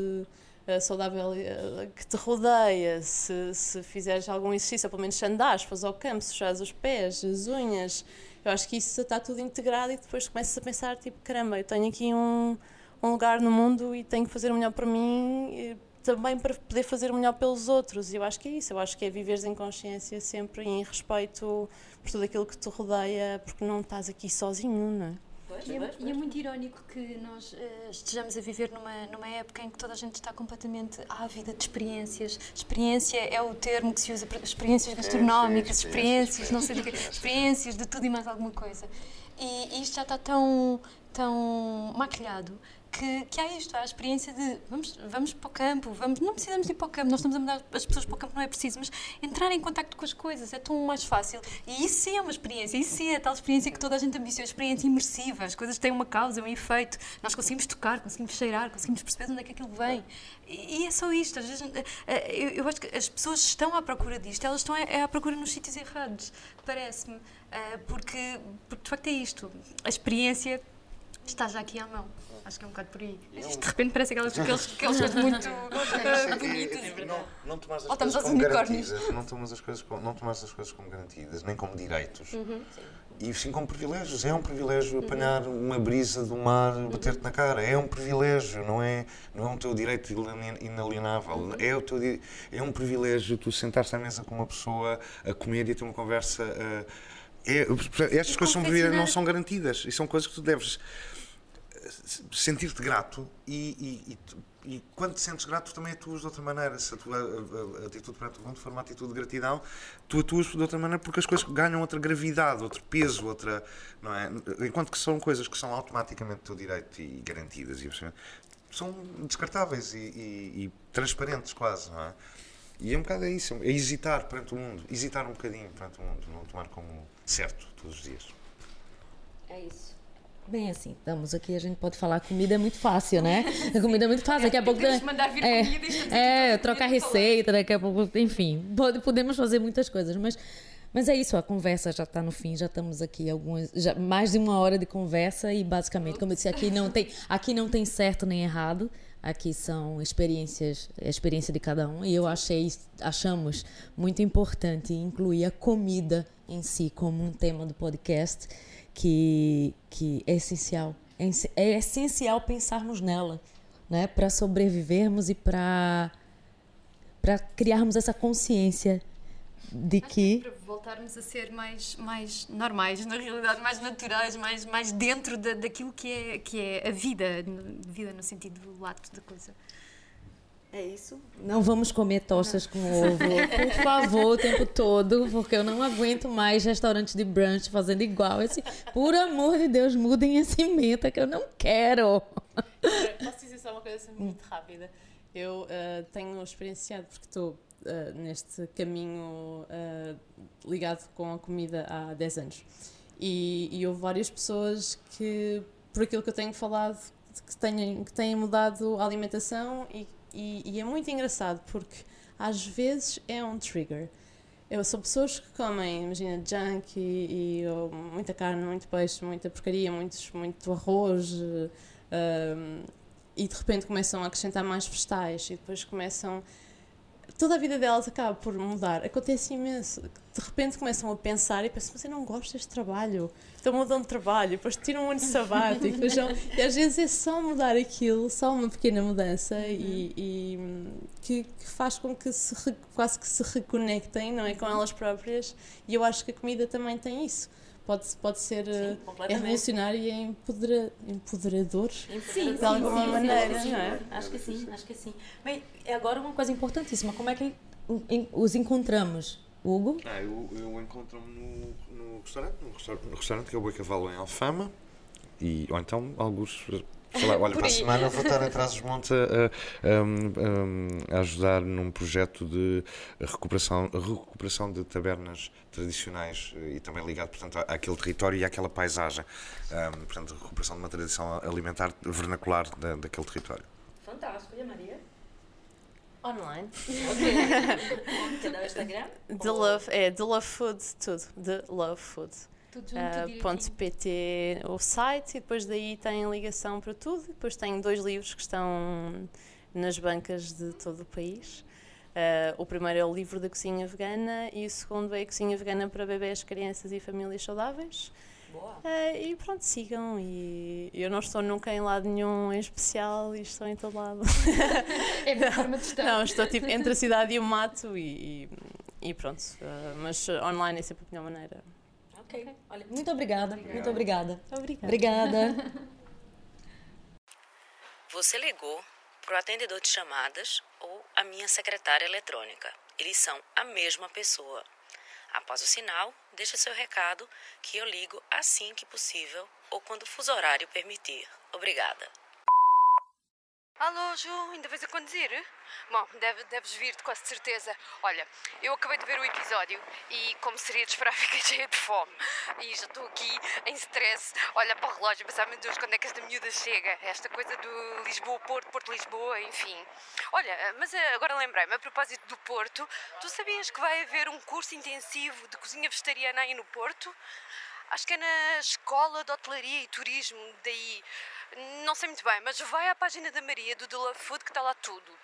ah, saudável ah, que te rodeia, se, se fizeres algum exercício, pelo menos se andares, ao campo, sujares os pés, as unhas, eu acho que isso está tudo integrado e depois começas a pensar, tipo, caramba, eu tenho aqui um, um lugar no mundo e tenho que fazer o melhor para mim, também para poder fazer o melhor pelos outros. E eu acho que é isso, eu acho que é viveres em consciência sempre e em respeito por tudo aquilo que te rodeia, porque não estás aqui sozinho, não é? E é, e é muito irónico que nós eh, estejamos a viver numa, numa época em que toda a gente está completamente ávida de experiências. Experiência é o termo que se usa para experiências gastronómicas, experiências, não sei do quê, experiências de tudo e mais alguma coisa. E, e isto já está tão, tão maquilhado que, que há isto, há a experiência de vamos, vamos para o campo, vamos, não precisamos ir para o campo, nós estamos a mandar as pessoas para o campo, não é preciso, mas entrar em contacto com as coisas é tão mais fácil. E isso sim é uma experiência, isso sim é a tal experiência que toda a gente ambiciona, experiência imersiva, as coisas têm uma causa, um efeito, nós conseguimos tocar, conseguimos cheirar, conseguimos perceber de onde é que aquilo vem. E, é só isto, às vezes, eh, eh, eu, acho que as pessoas estão à procura disto, elas estão é à procura nos sítios errados, parece-me, eh, porque, porque de facto é isto, a experiência está já aqui à mão. Acho que é um bocado por aí. Isto de repente parece aquelas, aquelas, aquelas coisas muito uh, bonitas. Não, não tomas as coisas como garantidas, não tomas as coisas como, não tomas as coisas como garantidas, nem como direitos. Uhum. E sim como privilégios. É um privilégio apanhar uma brisa do mar, bater-te na cara. É um privilégio, não é, não é um teu direito inalien- inalienável. É, o teu, é um privilégio tu sentar-te à mesa com uma pessoa a comer e a ter uma conversa. é, estas coisas são, não são garantidas e são coisas que tu deves sentir-te grato e, e- e e quando te sentes grato também atuas de outra maneira. Se a tua a- a- atitude perante o mundo for uma atitude de gratidão, tu atuas de outra maneira porque as coisas ganham outra gravidade, outro peso, outra. Não é? Enquanto que são coisas que são automaticamente teu direito e garantidas e são descartáveis e transparentes quase, não é? E é um bocado é isso, é hesitar perante o mundo, hesitar um bocadinho perante o mundo, não tomar como certo todos os dias. É isso. Bem assim, estamos aqui, a gente pode falar comida é muito fácil, né? A comida é muito fácil, daqui a pouco... podemos mandar vir é, comida e aqui É, trocar receita, daqui a pouco, enfim, pode- podemos fazer muitas coisas, mas... Mas é isso, a conversa já está no fim, já estamos aqui algumas, já, mais de uma hora de conversa e basicamente, como eu disse, aqui não tem, aqui não tem certo nem errado, aqui são experiências, a experiência de cada um e eu achei, achamos muito importante incluir a comida em si como um tema do podcast que, que é essencial, é, é essencial pensarmos nela, né, para sobrevivermos e para para criarmos essa consciência de que Para voltarmos a ser mais, mais normais, na realidade, mais naturais, mais, mais dentro da, daquilo que é, que é a vida, vida no sentido lato da coisa. É isso? não vamos comer tostas com ovo, por favor, o tempo todo, porque eu não aguento mais restaurantes de brunch fazendo igual esse. Por amor de Deus, mudem esse menta que eu não quero. Posso dizer só uma coisa assim muito rápida? Eu ah, tenho experienciado, porque estou ah, neste caminho ah, ligado com a comida há 10 anos. E, e houve várias pessoas que, por aquilo que eu tenho falado, que têm, que têm mudado a alimentação e, e, e é muito engraçado porque às vezes é um trigger. Eu, são pessoas que comem, imagina, junk e, e, ou muita carne, muito peixe, muita porcaria, muitos, muito arroz, um, e de repente começam a acrescentar mais vegetais e depois começam. Toda a vida delas acaba por mudar. Acontece imenso. De repente começam a pensar e pensam, mas eu não gosto deste trabalho. Então mudam de trabalho, depois tiram um ano sabático. e às vezes é só mudar aquilo, só uma pequena mudança e, e, hum, que, que faz com que se quase que se reconectem não é, com elas próprias. E eu acho que a comida também tem isso. Pode, pode ser eh, é revolucionário e é empodera, empoderador Sim, de alguma maneira, não é? Acho que sim, acho que sim. Bem, é agora uma coisa importantíssima. Como é que os encontramos? Hugo? Ah, eu, eu encontro-me no, no restaurante, no restaurante, no restaurante que é o Boi Cavalo em Alfama, e, ou então alguns. Sei lá, olha, para a semana vou estar atrás dos montes a, a- a- a ajudar num projeto de recuperação, recuperação de tabernas tradicionais eh, e também ligado, portanto, àquele território e àquela paisagem. Ahm, portanto, recuperação de uma tradição alimentar vernacular da, daquele território. Fantástico. E a Maria? Online. Quer dar o Instagram? The Love, é The Love Food, tudo. The Love Food. Ah, .pt o site e depois daí tem ligação para tudo. Depois tenho dois livros que estão nas bancas de todo o país. Ah, o primeiro é o livro da cozinha vegana e o segundo é a cozinha vegana para bebés, crianças e famílias saudáveis. Ah, e pronto, sigam. E eu não estou nunca em lado nenhum em especial e estou em todo lado. É a minha forma de estar. Não, estou tipo entre a cidade e o mato e, e, e pronto. Ah, mas online é sempre a melhor maneira. Ok. Olha, muito obrigada. Muito obrigada. Obrigada. Obrigada. Você ligou para o atendedor de chamadas ou a minha secretária eletrônica. Eles são a mesma pessoa. Após o sinal, deixe seu recado que eu ligo assim que possível ou quando o fuso horário permitir. Obrigada. Alô, Ju, ainda vais a conduzir? Bom, deve, deves vir de quase certeza. Olha, eu acabei de ver o episódio e, como seria de esperar, fiquei cheia de fome. E já estou aqui em stress, olha para o relógio, pensar, meu Deus, quando é que esta miúda chega? Esta coisa do Lisboa-Porto, Porto-Lisboa, enfim. Olha, mas eh, agora lembrei-me, a propósito do Porto, tu sabias que vai haver um curso intensivo de cozinha vegetariana aí no Porto? Acho que é na Escola de Hotelaria e Turismo, daí. Não sei muito bem, mas vai à página da Maria do Love Food que está lá tudo.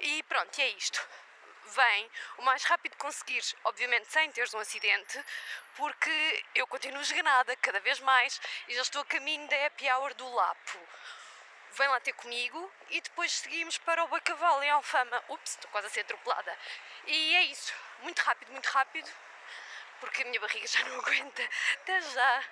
E pronto, é isto. Vem o mais rápido conseguires, obviamente sem teres um acidente, porque eu continuo esganada cada vez mais e já estou a caminho da happy hour do Lapo. Vem lá ter comigo e depois seguimos para o Bacavalo em Alfama. Ups, estou quase a ser atropelada. E é isso. Muito rápido, muito rápido, porque a minha barriga já não aguenta. Até já!